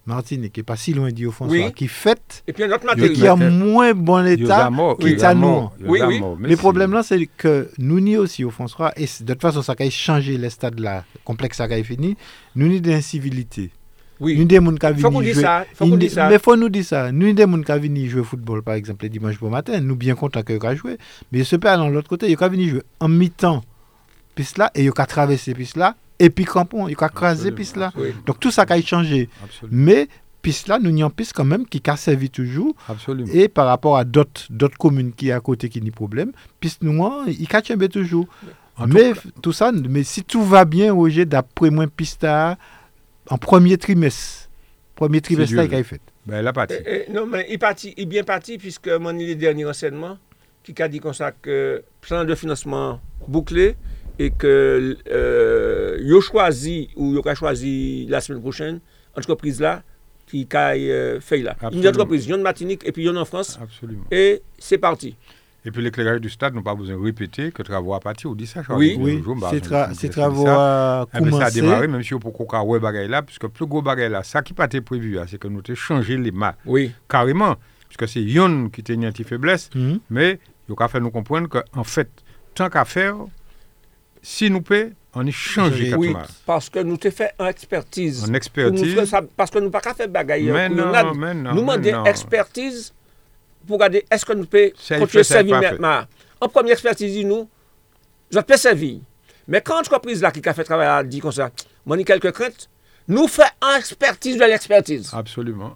Martinique, qui n'est pas si loin d'Io François, qui fait, et puis notre qui a moins bon état qui est à nous. Oui, oui. Le problème là, c'est que nous n'y aussi au François, et de toute façon, ça a changé le stade là, complexe ça a fini, nous n'y d'incivilité. Oui. Nous des gens qui faut qu'on dise ça, faut qu'on dise ça. Mais faut nous dire ça. Nous des gens qui viennent jouer au football par exemple le dimanche bon matin, nous bien contents que a joué, mais ce pas dans l'autre côté, ils venir jouer en mi-temps piste là et il a traversé piste là et puis crampon, il a crasé piste là. Donc tout ça a changé. Mais piste là, nous avons piste quand même qui a servi toujours. Absolument. Et par rapport à d'autres communes qui sont à côté qui ont problème, piste noire, il a toujours. mais tout, ça, mais si tout va bien, Roger, d'après moi, piste en premier trimestre, premier trimestre, il a fait. Ben, la partie. Eh, eh, non, mais il, parti, il est bien parti puisque mon les derniers renseignements qui a dit comme ça que plan de financement bouclé, et que euh, yo choisi ou yo a choisi la semaine prochaine entreprise là qui a euh, fait là. Une entreprise, une Martinique et puis une en France. Absolument. Et c'est parti. Et puis l'éclairage du stade, nous pas besoin de répéter que travaux à partir, on dit ça. Oui, oui. C'est travaux à commencer. ça a démarré, même si on peut qu'on ouais bagaille là, puisque plus gros bagaille là, ça qui pas été prévu, hein, c'est que nous avons changé les mains. Oui. Carrément. Puisque c'est Yon qui tenait une faiblesse, mm-hmm. mais il a fait nous comprendre qu'en fait, tant qu'à faire, si nous pouvons, on y change Oui, parce que nous avons fait une expertise. Une expertise. parce que nous pas fait bagaille. Mais non, mais non. Nous demandons expertise pour regarder est-ce que nous pouvons continuer à servir maintenant? En première expertise, nous, je peux servir. Mais quand l'entreprise là qui a fait travail a dit comme ça, moi, j'ai quelques craintes, nous faisons une expertise de l'expertise. Absolument.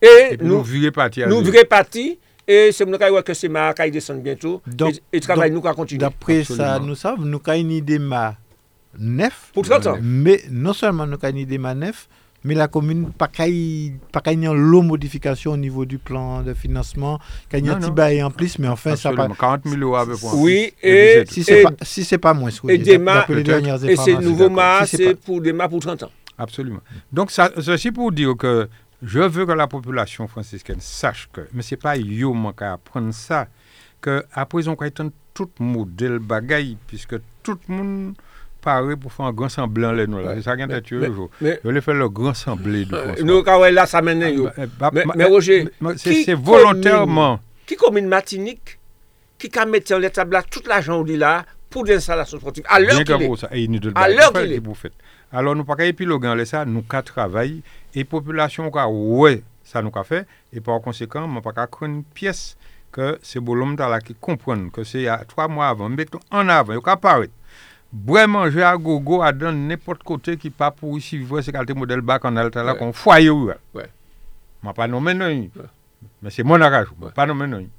Et, nous, nous parti. Nous parti. Et c'est mon que c'est ma qui descend bientôt. Donc, et, travail nous continuer. D'après ça, nous savons, nous avons une idée ma neuf. Pour 30 ans. Mais non seulement nous avons une idée ma neuf, mais la commune pas pas une l'eau modification au niveau du plan de financement qu'il y a un petit bail en plus mais enfin ça pas 40 000 euros avec oui et si c'est pas si pas moins et des et c'est nouveau ma c'est pour des ma pour 30 ans Absolument. Donc, ça, ceci pour dire que Je veux que la population franciscaine sache que, mais c'est pas yo man ka apprendre ça, que après on ka étendre tout modèle bagaille, puisque tout le monde pare pou fè an gran semblant lè nou ah, la. Sa gen tè tue yo. Yo lè fè lè gran semblant de François. Nou kawè la sa menè yo. Mè Roger, ki volontèrman... Ki komin matinik, ki ka mette lè tabla tout l'ajan ou li la pou den salasyon sportif. A lèr ki lè. A lèr ki lè. alor nou pa ka epilogan le sa, nou ka travay, e populasyon ka wè sa nou ka fè, e par konsekant, man pa ka kren piyes ke se bolom ta la ki kompren, ke se ya 3 mwa avan, mbek ton an avan, yo ka paret. Bwè manje a gogo a dan nepot kote ki pa pou isi vivwe se kalte model bak an al ta la ouais. kon fwaye wè. Ouais. Man pa nomen nan yon. Ouais. Men se mon akaj, man pa nomen nan yon.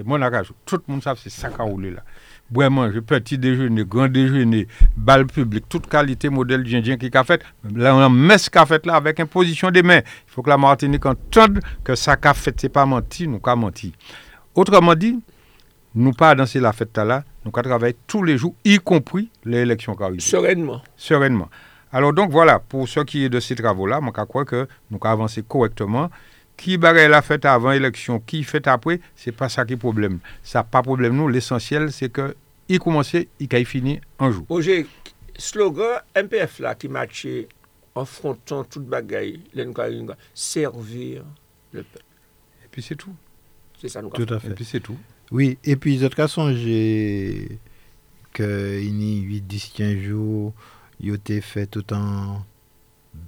C'est mon tout le monde savent c'est ça qui a roulé là boire manger petit déjeuner grand déjeuner bal public toute qualité modèle djindien qui a fait là messe qu'a fait là avec imposition des mains il faut que la Martinique entende que ça qu'a fait c'est pas menti nous qu'a menti autrement dit nous pas danser la fête là nous travaillons tous les jours, y compris les élections qui Sereinement. Sereinement. Alors donc voilà, pour ce qui est de ces travaux-là, je crois que nous avons avancé correctement. Qui bagaille la fête avant l'élection, qui fait après, c'est pas ça qui est problème. Ça pas problème nous. L'essentiel, c'est que il commence, il fini un jour. Roger, slogan MPF là qui matchait en frontant toute bagaille, servir le peuple. Et puis c'est tout. C'est ça nous Tout à fait. Et puis c'est tout. Oui, et puis, de toute façon, j'ai que il y a 8, 10, 15 jours, il a fait tout un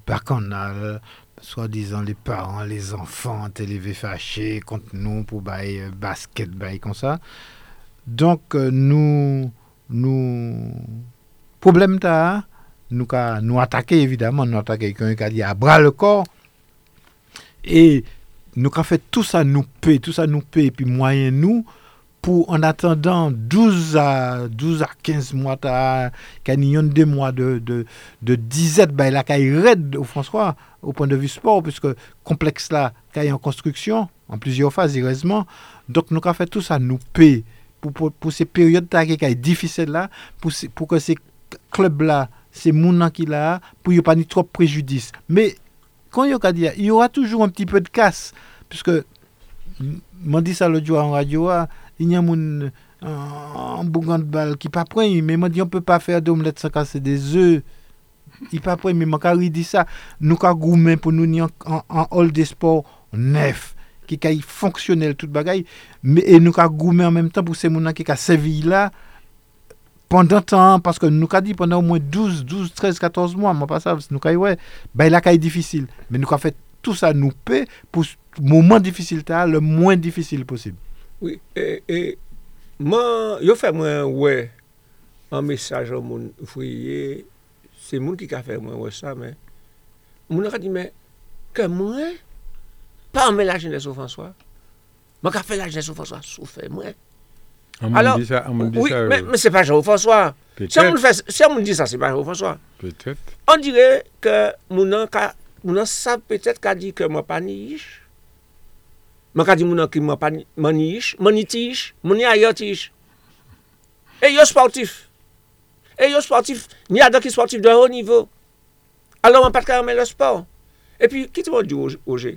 bacchanal, soi-disant les parents, les enfants, élevés fâchés contre nous pour bailler basket, bailler comme ça. Donc, euh, nous, nous, problème t'as, nous, nous attaquer évidemment, nous attaquer quelqu'un qui a à bras le corps. Et nous avons fait tout ça, nous paie, tout ça nous paie, et puis moyen nous, pour en attendant 12 à, 12 à 15 mois, y a deux mois de, de, de disette, ben, là, qu'il raide au François, au point de vue sport, puisque complexe là, qu'il en construction, en plusieurs phases, heureusement. Donc, nous avons fait tout ça, nous paie pour, pour, ces périodes qui sont difficiles là, pour, pour que ces clubs-là, ces mounans qui là, pour n'y pas trop de préjudice. Mais, quand il y aura toujours un petit peu de casse, puisque, m'en dit ça l'autre jour en radio, yon moun an bougant bal ki pa pren, men mwen di an pe pa fer de omlet sa kase de zè, ki pa pren, men mwen ka ridi sa, nou ka goumen pou nou ni an, an, an hall de sport nef, ki ka yi fonksyonel tout bagay, me, e nou ka goumen an menm tan pou se moun an ki ka sevi la, pandan tan, paske nou ka di pandan ou mwen 12, 12, 13, 14 mwa, mwen pasav, nou ka yi wè, bay la ka yi difisil, men nou ka fè tout sa nou pe, pou mouman difisil ta, le mwen difisil posib. Oui, e, e, man, yo fè mwen wè, an mesaj an moun fweye, se moun ki ka fè mwen wè sa, men, moun an ka di, men, ke mwen, pa an men la jenè sou François, man ka fè la jenè sou François, sou fè mwen. An moun di sa, an moun di sa. Oui, men se pa jenè sou François. Se an moun di sa, se pa jenè sou François. Petèt. An dire ke moun an ka, moun an sa petèt ka di ke mwen pa ni yish, Mwen ka di moun an ki mwen pa mani ish, mani ti ish, mani yot ish. E yo sportif. E yo sportif, ni adan ki sportif de ho nivou. Alon mwen pat ka remen le sport. E pi, ki te mwen di oje?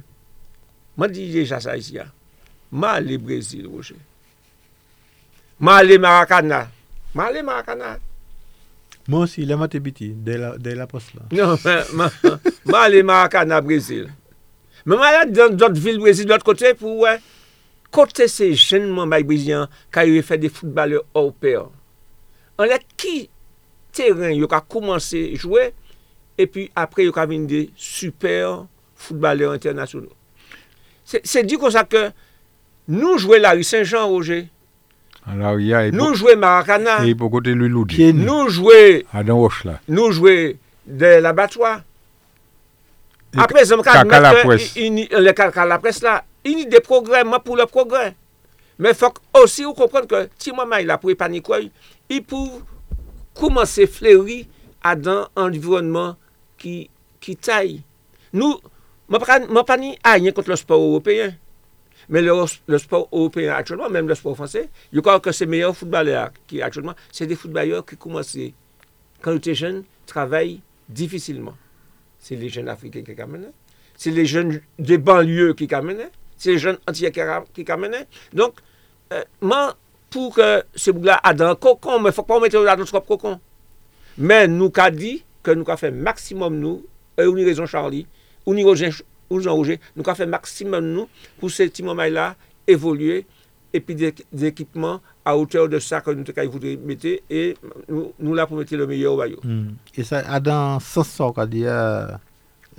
Mwen di deja sa isi ya. Mwen ale Brazil oje. Mwen ale Maracana. Mwen ale Maracana. Mwen si, leman te biti, dey la pos la. Non, mwen ale Maracana Brazil. Mè mè la dan dot vil Brezil, dot kote pou wè, kote se jenman bay Brezilyan ka yon fè de foutbale ou pè. An lè ki teren yon ka koumanse jouè, epi apre yon ka vin de super foutbaleur internasyonou. Se di kon sa ke nou jwè la Larry Saint-Jean, Roger, Nou jwe Maracana, nou jwe Adan Woshla, nou jwe de la Batwa, Apre zem ka mette le kaka la pres la, ini de progrè, mwen pou le progrè. Men fok osi ou komprenn ke ti mwen may la pou e panikoy, i pou kouman se fleri adan environman ki, ki tay. Nou, mwen pani a yon kont le sport européen. Men le, le sport européen akchonman, men le sport fransè, yo kwa ke se meyor foutbalèr ki akchonman, se de foutbalèr ki kouman se, Kan ou te jen, travay difisilman. c'est les jeunes africains qui amenaient. C'est les jeunes des banlieues qui amenaient. C'est les jeunes antillais qui amenaient. Donc, euh, moi, pour que ce bout-là a dans le cocon, mais il ne faut pas mettre là dans notre propre cocon. Mais nous avons dit que nous avons fait maximum nous, euh, et on y raison Charlie, on ou Jean-Roger, nous avons fait maximum nous pour ces petits moments-là évoluer et puis d'équipements à hauteur de ça que nous voudrions mettre, et nous, nous là pour le meilleur au baillot. Hmm. Et ça, dans ce sens, qu'a dit euh,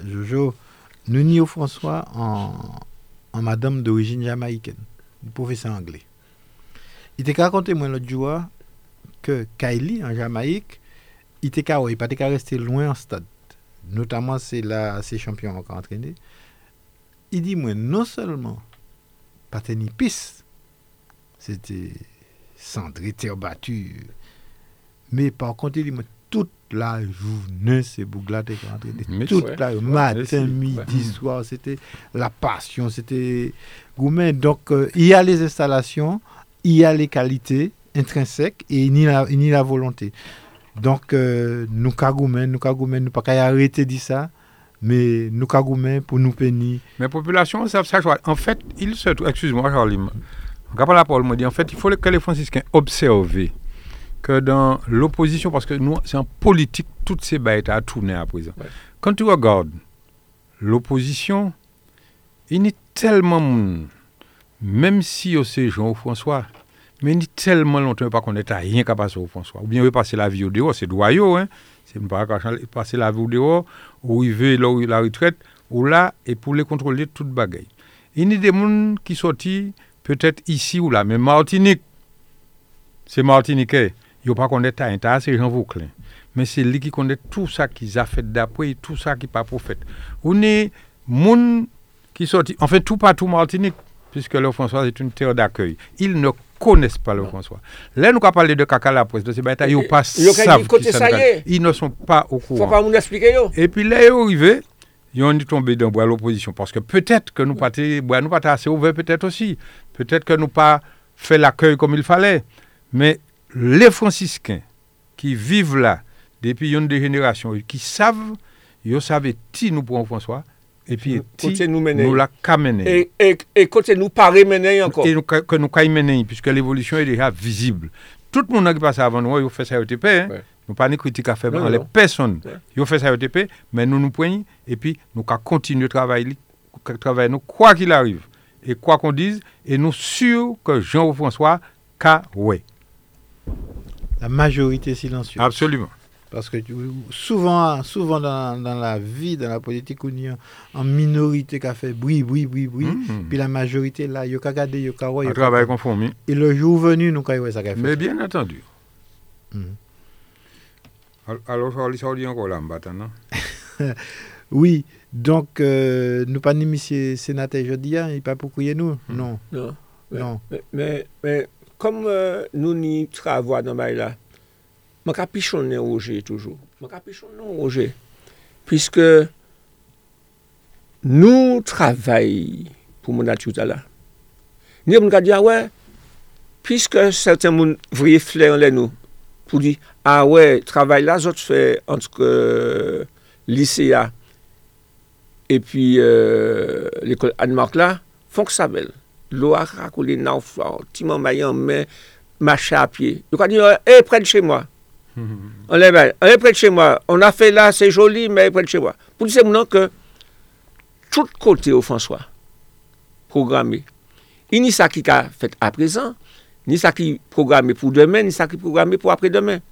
Jojo, nous n'y François en, en madame d'origine jamaïcaine, professeur anglais. Il t'a raconté moi l'autre jour que Kylie en Jamaïque, il était il pas resté loin en stade. Notamment c'est là ces champions ont entraîné. Il dit moi non seulement pas ni piste, c'était cendré, terre battue, mais par contre il toute la journée qui entraîné. Toute la matin, midi, soir, c'était la passion, c'était gourmet. Donc euh, il y a les installations il y a les qualités intrinsèques et ni la, ni la volonté. Donc, euh, nous kagoumen, nous kagoumen, nous pas arrêter de dire ça, mais nous kagoumen pour nous pénir. Mais la population savent ça. En fait, il se trouve, excuse-moi, Charlie, la parole me dit, en fait, il faut que les franciscains observent que dans l'opposition, parce que nous, c'est en politique, toutes ces bêtes à tourner à présent. Quand tu regardes l'opposition, il y a tellement même si c'est Jean-François, mais il tellement longtemps pas qu'on est à rien qu'à passer au François. Ou bien il passer la vie au dehors, c'est doyau, hein. C'est pas passer la vie au dehors, ou il veut la retraite, ou là, et pour les contrôler toute bagaille. Il y a des gens qui sont peut-être ici ou là, mais Martinique, c'est Martiniquais. Ils pas connaît Taïnta, c'est Jean Vauclin. Mais c'est lui qui connaît tout ça qu'ils a fait d'après, tout ça qui pas pour fait. On est moun qui sorti, en fait tout partout Martinique, puisque le François est une terre d'accueil. Ils ne connaissent pas le François. Là, nous avons parlé de caca la presse, de ces batailles, ils, pas savent ils ne sont pas au courant. Faut pas nous expliquer. Et puis là, ils sont arrivés, ils ont tombé dans l'opposition, parce que peut-être que nous pas nous pas assez ouverts peut-être aussi. Peut-être que nous pas fait l'accueil comme il fallait. Mais les franciscains qui vivent là depuis une des générations, qui savent, ils savent qui nous pour François, et puis côté nous nous la Et, et, et côté nous pas mener encore. Et nous, que nous mener, puisque l'évolution est déjà visible. Tout le monde qui passe avant nous, il fait ça au TP. Hein. Nous pas de critique à faire dans les personnes. Il fait ça au TP, mais nous nous prenons et puis nous continuer à travailler, travailler nous, quoi qu'il arrive. Et quoi qu'on dise, et nous sûrs que Jean-François, K. Ouais. La majorité silencieuse. Absolument. Parce que souvent, souvent dans, dans, la vie, dans la politique, on y a en minorité qui a fait bruit, bruit, bruit, bruit. Mm-hmm. Puis la majorité, là, il y a regardé, il y a Un travail conforme. Et le jour venu, nous avons ça fait. Mais bien entendu. Mm-hmm. Alors, ça dit encore là, non? Oui, donc euh, nous pas ni monsieur sénateur jeudi, il pas pour crier nous, hmm. non. Non. Mais, non. Mais, mais, mais comme euh, nous n'y travaillons dans bail là, m'a capichonné Roger toujours. M'a capichonné Roger. Puisque nous travaillons pour mon nature là. Nous avons dit, ah ouais, puisque certains moun vouye flair en nous, pour dire, ah ouais, travail là, autres fait entre euh, lycée ah. E pi euh, l'ekol Anmark la, fonk sabel. Lo a rakoule nan fwa, timan mayan men, macha apye. Yo ka di, e, euh, pren che mwa. On lè ben, e, pren che mwa. On a fe la, se joli, men, pren che mwa. Pou dise mounan ke, tout kote ou François, programme. I ni sa ki ka fet apresan, ni sa ki programme pou demen, ni sa ki programme pou apre demen.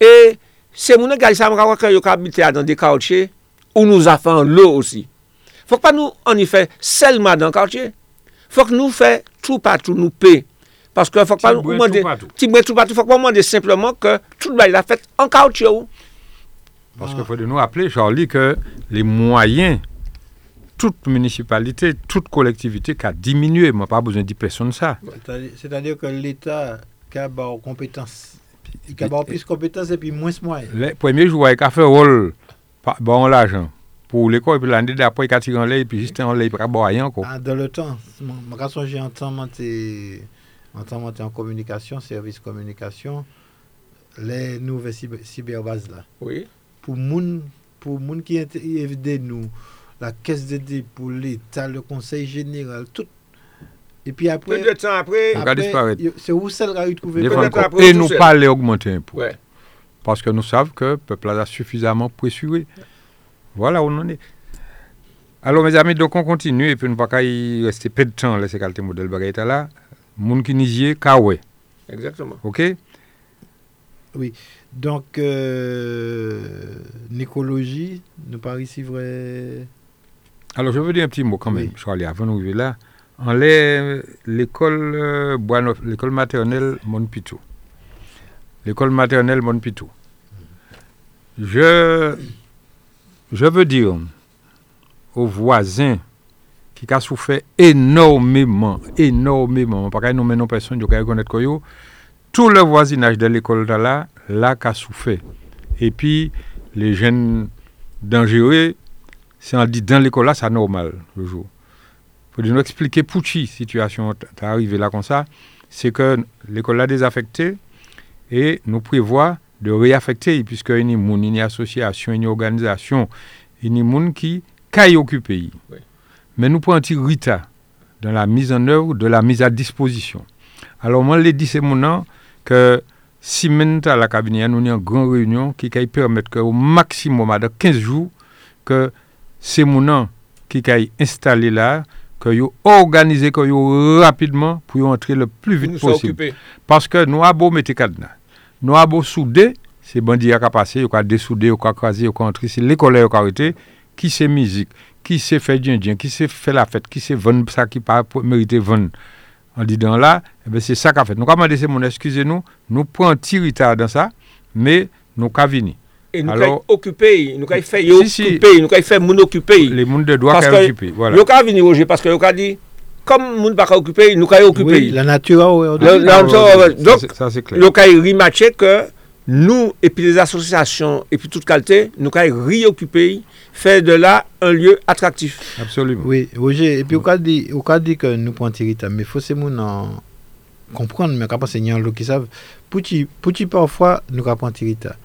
E, se mounan gali sa mga wakè yo ka abite a dan de kaotche, des quartiers où nous avons l'eau aussi. Faut pas nous, en effet, seulement dans le quartier. Faut que nous fassions tout partout, nous payer parce qu'il ne faut pas nous demander. Il ne faut pas demander simplement que tout le monde l'a fait en caoutchouc. Parce qu'il faut nous rappeler, Charlie, que les moyens, toute municipalité, toute collectivité qui a diminué, moi pas besoin de personne ça. C'est-à-dire que l'État qui a des compétences, il a plus de compétences et puis moins de moyens. Le premier jour, il a fait rôle, bon l'ajan pou l'ekol, epi lande d'apoy kati an lè, epi jiste an lè, epi ka bo ayan ko. Ah, dan le tan, maka sonje an tan man te, an tan man te an komunikasyon, servis komunikasyon, lè nou ve siberbaz la. Oui. Pou moun, pou moun ki evde nou, la kes de di pou l'Etat, le konsey general, tout Et puis après... Peu de temps après... après c'est où celle-là retrouver... Et nous pas les augmenter un peu. Ouais. Parce que nous savons que le peuple a suffisamment pressuré. Voilà où on en est. Alors, mes amis, donc on continue et puis nous ne pas y rester peu de temps, laisser qualité modèle bagaille là. Moun Kawe. Exactement. OK? Oui. Donc, euh, l'écologie, nous paraît ici vrai. Alors, je veux dire un petit mot quand même, je aller avant d'arriver là. En l'école euh, l'école maternelle Monpito. L'école maternelle Monpito. Je, je veux dire aux voisins qui a souffert énormément, énormément, parce que nous menons personne qui reconnaître que tout le voisinage de l'école là, là, qui a souffert. Et puis, les jeunes dangereux, c'est on dit dans l'école là, c'est normal, le jour. Il faut nous expliquer pour qui situation est arrivée là comme ça. C'est que l'école a désaffecté et nous prévoit de réaffecter, puisque il y a une association, une organisation, il y a des gens qui caillent occupé. Oui mais nous prenons un petit retard dans la mise en œuvre de la mise à disposition. Alors, moi, je dit, c'est mon nom que si maintenant la cabinet, nous avons une grande réunion qui permettre qu'au maximum, de 15 jours, que c'est mon qui est installé là, que vous organisez que rapidement pour entrer le plus vite possible. Parce que nous avons mettre cadenas. nou a bo soude, se bandi a ka pase, yo ka desoude, yo ka krasi, yo ka entri, se l'ekole yo ka rete, ki se mizik, ki se fe djen djen, ki se fe la fet, ki se ven sa ki pa merite ven. An di dan la, ebe se sa ka fet. Nou ka mande se moun, eskize nou, nou pren ti rita dan sa, me nou ka vini. E nou kay okupe, nou kay fe yo okupe, nou kay fe moun okupe. Le moun de doa kay okupe, voilà. Yo ka vini, Roger, paske yo ka di... comme nous pas occupé, nous avons occupé. Oui, la nature a Donc, ça, c'est clair. nous avons rematché que nous et puis les associations et puis toute qualité, nous avons réoccupé faire de là un lieu attractif. Absolument. Oui, Roger, et puis, on dit, dit que nous prenons territoire, mais il faut nous comprendre, mais quand c'est gens qui savent, pour qui parfois, nous prenons territoire.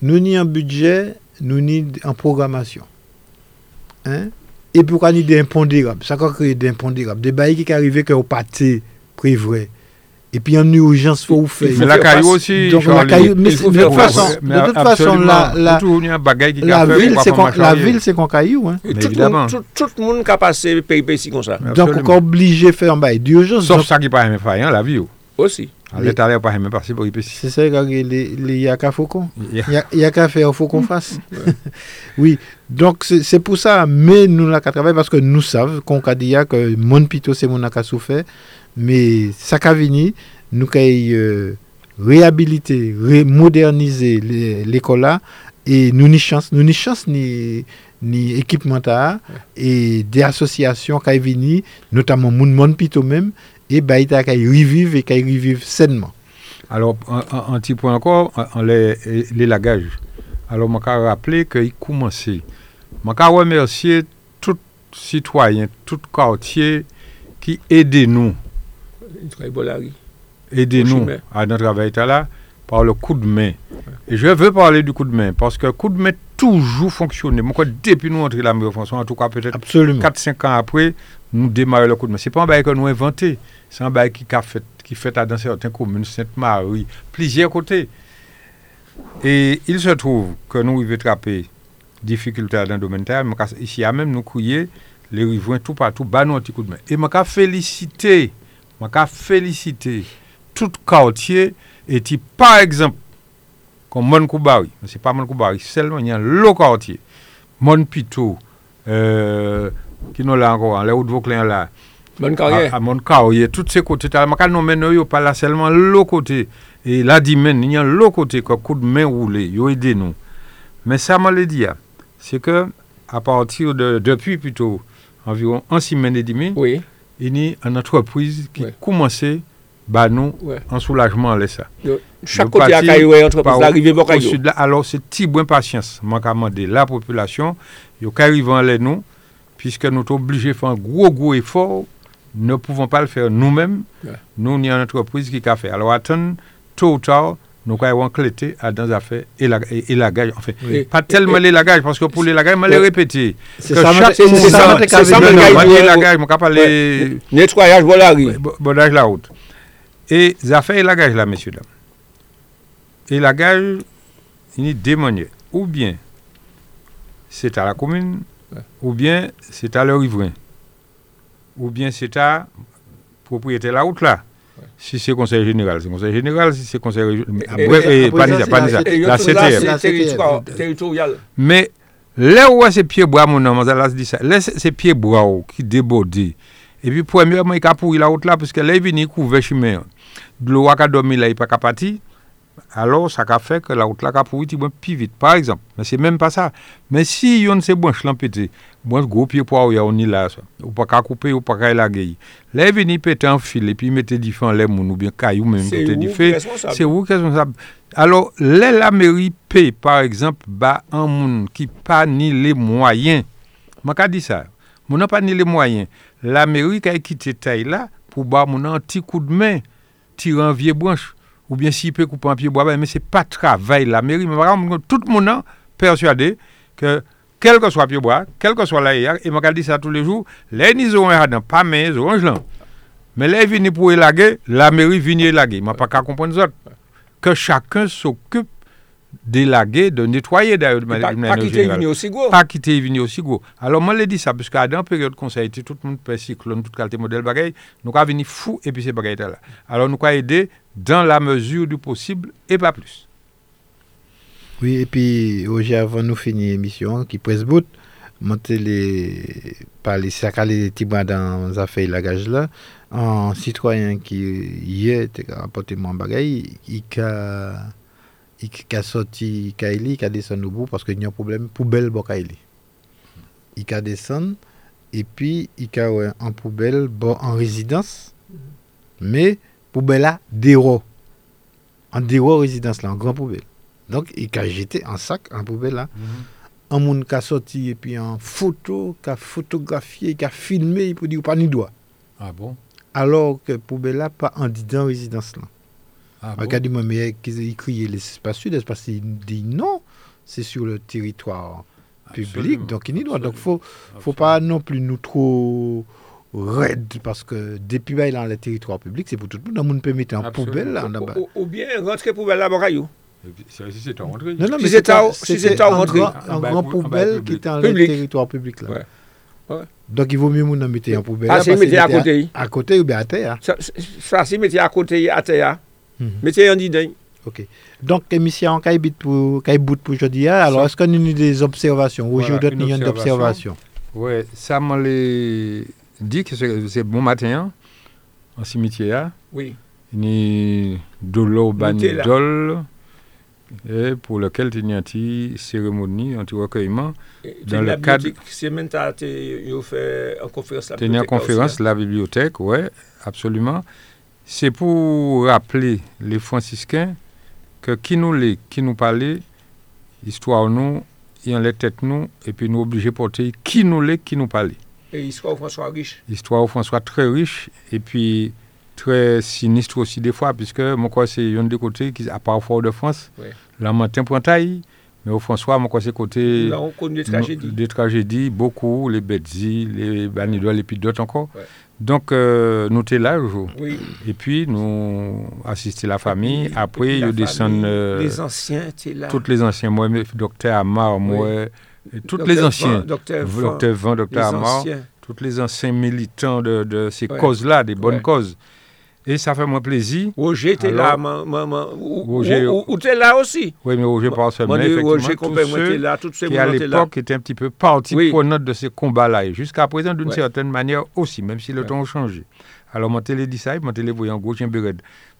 Nous ni un budget, nous ni en programmation. Hein? epi ou kan ni de imponderab, sa kan kreye de imponderab, de bayi ki ka rive ke ou pati prevre, epi an urjans fò ou fè. La kayo osi, Charlie, il fò fè ou fè. De tout fason, la vil se kon kayo. Tout moun ka pase peype si kon sa. Donk ou ka oblige fè an bayi di urjans. Sof sa ki pa eme fayan, la vi ou. Osi. La vie. Aussi. L'État n'a pas même passer pour C'est ça, les, les yaka faucon. Yaka fait, il faut qu'on fasse. oui, donc c'est pour ça, mais nous l'avons travaillé parce que nous savons qu'on a dit que pito c'est mon a souffert. Mais ça a venu, nous avons euh, réhabilité, moderniser l'école là et nous ni nous ni chance ni ni équipement et des associations qui venu, notamment Moun Mon Pito même et bah qui revivent et qui revivent sainement. Alors un, petit point encore, en les, les lagages. Alors je vais rappeler qu'il commençait. Je vais remercier tout citoyen, tout quartier qui aident nous Aidez-nous à notre travail là par le coup de main. Et je veux parler du coup de main parce que le coup de main toujours fonctionné. Mon quoi, depuis nous entrer la meilleure François, en tout cas peut-être 4-5 ans après, nous démarrer le coup de main. Ce n'est pas un bail que nous inventé, c'est un bail qui a fait, qui fait dans certaines communes, Sainte-Marie, plusieurs côtés. Et il se trouve que nous, il veut trapper difficulté dans le domaine terre, ici à même nous crier les riverains tout partout, bas nous un petit coup de main. Et je féliciter, je féliciter tout quartier et par exemple, comme Mon Koubari, c'est pas Mon Koubari, seulement il y a le quartier, Mon Pito, euh, qui nous là encore, les hauts Vauclin là, Mon Carrière, à, Mon Carrière, tous ces côtés, je ne pas là seulement le côté, et là, il y a le côté, que coup de main roulé, ils aidé nous. Mais ça, m'a dit, c'est que à partir de, depuis plutôt environ un semaine et demie, oui. il y a une entreprise qui a ba nou ouais. an soulajman lè sa. Chak kote akay wè, entreprise la rive bok ayo. Alors se ti bwen pasyans, man ka mande la populasyon, yo ka rivan lè nou, piske nou te oblige fè an gwo gwo efor, nou pouvan pa lè fè nou mèm, ouais. nou ni an entreprise ki ka fè. Alors aten, tou ou tar, Nou ka yon klete a dan zafè e lagaj. En fait, oui. Pas tellement le lagaj, parce que pour le lagaj, man le répété. C'est ça, c'est ça. C'est ça, man le lagaj, man ka pa le... Nettoyage, bolari. Bolaj la route. Et les affaires et lagages là messieurs dames et lagage il est démoniaque ou bien c'est à la commune ou bien c'est à leur riverain ou bien c'est à propriété de la route là si c'est conseil général, c'est conseil général. Si c'est conseil régional, pas la CTM. territorial. Mais là où c'est pieds bois, mon nom, là, dit ça. Là, c'est pieds bois qui débordent. Et puis, premièrement, il a pourri la route là, parce que là, il vient couvrir chemin. dlo waka domi la yi pa kapati, alo sa ka fek la out la ka pou iti mwen pi vit, par exemple. Men se menm pa sa. Men si yon se bwen chlampete, bwen go pi pou a ou ya ou ni la sa. Ou pa ka koupe, ou pa ka la geyi. Le veni pete an fil, epi mette di fe an le moun ou bien kayou men mette di fe. Se ou responsable. Alo le la meri pe, par exemple, ba an moun ki pa ni le mwayen. Man ka di sa. Moun an pa ni le mwayen. La meri ka ekite tay la pou ba moun an ti kou de men. Tirer un vieux branche ou bien s'il peut couper un pied bois, mais ce n'est pas travail la mairie. Mais tout le monde est persuadé que quel que soit le pied bois, quel que soit l'air, et je dis ça tous les jours, les ils ont pas mais ils ont Mais les viennent pour élaguer, la mairie vient élaguer. Je ne pas comprendre ça. Que chacun s'occupe delage, de netwaye da yon menen general. Pa ki te vini osigwo. Pa ki te vini osigwo. Alors, mwen le di sa, pwiske adan peryode konsayite, tout moun pe siklon, tout kalte model bagay, nou ka vini fou epi se bagay ta la. Alors, nou ka ede dan la mezur du posib, e pa plus. Oui, epi, oje avan nou fini emisyon ki presbout, monte le, pa le sakale tibwa dan zafey lagaj la, an sitwayen ki ye, te ka apote mwen bagay, i ka... il a a sorti Kaili qui a descendu au bout parce qu'il y a un problème poubelle pour Kaili il a descendu et puis il a ouais, en poubelle bon, en résidence mais poubelle là, déro. En déro résidence là, en grand poubelle. Donc, il a jeté un sac en poubelle là. Un monde qui a sorti et puis en photo, qui a photographié, qui a filmé, il peut dire pas ni doigt. Ah bon? Alors que poubelle là, pas en dedans résidence là. Ah Regardez-moi, mais il crie l'espace sud, l'espace il dit non, c'est sur le territoire public, donc il n'y doit. Donc, il ne faut, faut pas non plus nous trop raide parce que depuis là, dans le territoire public, c'est pour tout le monde. On peut mettre en poubelle là. Ou, ou, bien rentrer poubelle là, Barayo. Si c'est en rentrée. Non, non, mais c'est un grand, un grand poubelle qui est dans le territoire public là. Ouais. Ouais. Donc il vaut mieux nous mettre en poubelle. Ah, c'est mettre à côté. À côté ou bien à terre. Ça, ça c'est mettre à côté, à terre. Mettez en dedans. Ok. Donc, émission Kaibit pour Kaibut pour aujourd'hui. Hein? Alors, est-ce qu'on a des observations? Ou j'ai d'autres millions d'observations? Oui, ça m'a dit que c'est bon matin hein, en cimetière. Hein? Oui. Ni dolo banidol et pour lequel il y a une cérémonie, un recueillement dans le cadre. C'est même fait en conférence la une conférence la bibliothèque, oui, absolument. C'est pour rappeler les franciscains que qui nous les, qui nous parlait, histoire nous, il en les têtes nous, et puis nous obligés de porter qui nous les, qui nous parlait. Et histoire François riche. Histoire François très riche, et puis très sinistre aussi des fois, puisque mon quoi c'est un des côtés qui, à part Fort de France, oui. la matin pointaille, mais au François, mon quoi c'est côté. Là, on connaît des tragédies. Des tragédies, beaucoup, les Betzi, les Banidois, et puis d'autres encore. Donc, euh, nous étions là jour. Oui. Et puis, nous assistions la famille. Après, ils descendent. Euh, les anciens étaient là. Tous les anciens. Moi, docteur Amar, moi, tous les anciens. Docteur Van, docteur Amar. Tous les anciens militants de, de ces causes-là, des bonnes causes. Et ça fait moi plaisir. Roger était là, maman. Roger. Ou tu es là aussi? Oui, mais Roger pas seulement. Roger tous là, toutes ces qui à l'époque étaient un petit peu partie oui. prenante de ces combats-là. Et jusqu'à présent, d'une certaine manière aussi, même si le temps a changé. Alors, mon télé dit ça, mon télé voyant gros chien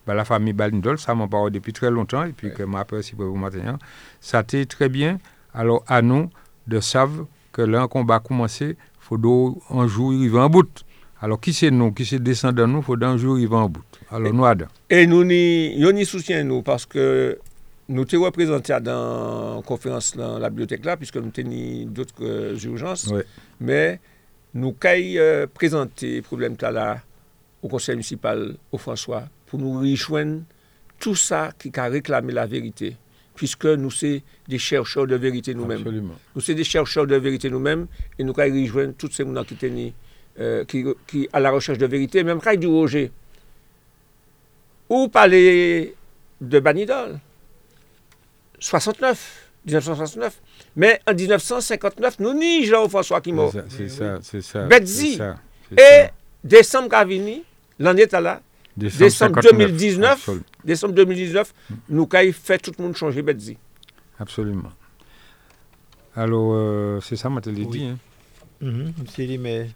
bah, la famille Balindol, ça m'en parle depuis très longtemps, et puis que m'a apprécié pour vous maintenant. Ça a été très bien. Alors, à nous de savoir que là, un combat a commencé, il faut un jour arriver en bout. Alors, qui c'est nous, qui c'est descendant nous, faut d'un jour, il va en bout. Alors, et, nous, Adam. Et nous, nous, nous, ni nous, parce que nous t'es représentés dans la conférence dans la bibliothèque là, puisque nous tenions d'autres euh, urgences. Ouais. Mais nous caille euh, présenter le problème là au conseil municipal, au François, pour nous rejoindre tout ça qui a réclamé la vérité. Puisque nous sommes des chercheurs de vérité nous-mêmes. Nous sommes des chercheurs de vérité nous-mêmes et nous avons rejoindre toutes ces gens qui tenaient euh, qui, qui à la recherche de vérité, même quand du Roger. Ou parler de Banidol, 69, 1969. Mais en 1959, nous n'y Jean-François qui mort. C'est ça, c'est ça. Betzi. Et décembre Cavini, l'année là, décembre, 2019, décembre 2019, nous avons fait tout le monde changer Betzi. Absolument. Alors, euh, c'est ça, je dit. Hein. Mm dit, mais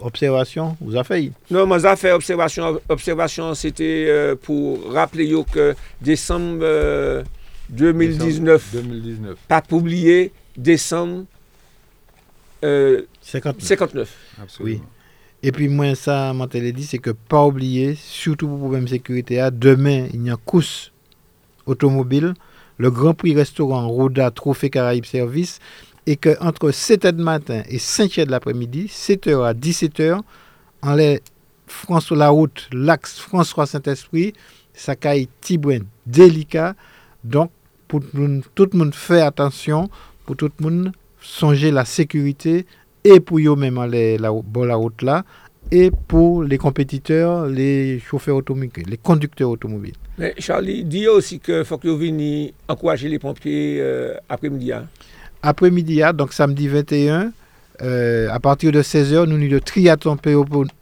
observation, vous avez fait Non, moi, j'ai fait observation. Observation, c'était euh, pour rappeler que décembre 2019, 2019, pas publié décembre 59. Euh, Absolument. Oui. Et puis, moi, ça, je dit, c'est que pas oublier, surtout pour le problème de sécurité, demain, il y a une course automobile, le Grand Prix restaurant Roda Trophée Caraïbes Service, et que entre 7h du matin et 5h de l'après-midi, 7h à 17h, en les François la route, l'axe François Saint-Esprit, ça caille tibouin délicat. Donc, pour tout le monde faire attention, pour tout le monde songer la sécurité et pour eux même aller la, la route là et pour les compétiteurs, les chauffeurs automobiles, les conducteurs automobiles. Mais Charlie, dis aussi qu'il faut que vous veniez encourager les pompiers euh, après-midi. Hein. Après-midi, hein, donc samedi 21, euh, à partir de 16h, nous avons le triathlon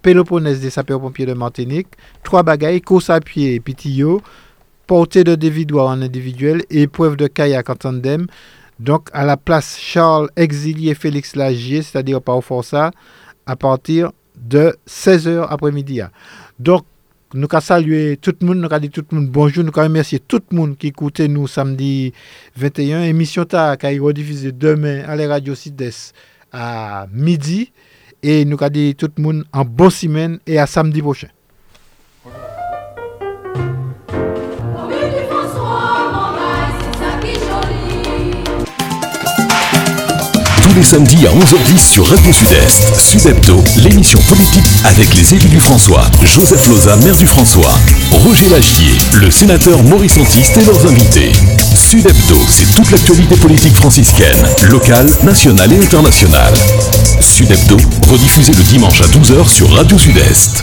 Péloponnèse des sapeurs-pompiers de Martinique, trois bagailles, course à pied et pitillot, portée de dévidoir en individuel et épreuve de kayak en tandem. Donc, à la place Charles Exilier Félix Lagier, c'est-à-dire par Força, à partir de 16h après-midi. Donc, nous avons salué tout le monde, nous avons dit tout le monde bonjour, nous avons remercié tout le monde qui écoutait nous samedi 21. Émission ta qui est rediffusée demain à la radio Sud-Est à midi. Et nous avons dit tout le monde en bonne semaine et à samedi prochain. Les samedis à 11h10 sur Radio Sud-Est. Sud-Hebdo, l'émission politique avec les élus du François. Joseph Loza, maire du François. Roger Lagier, le sénateur Maurice Antiste et leurs invités. Sud-Hebdo, c'est toute l'actualité politique franciscaine, locale, nationale et internationale. Sud-Hebdo, rediffusé le dimanche à 12h sur Radio Sud-Est.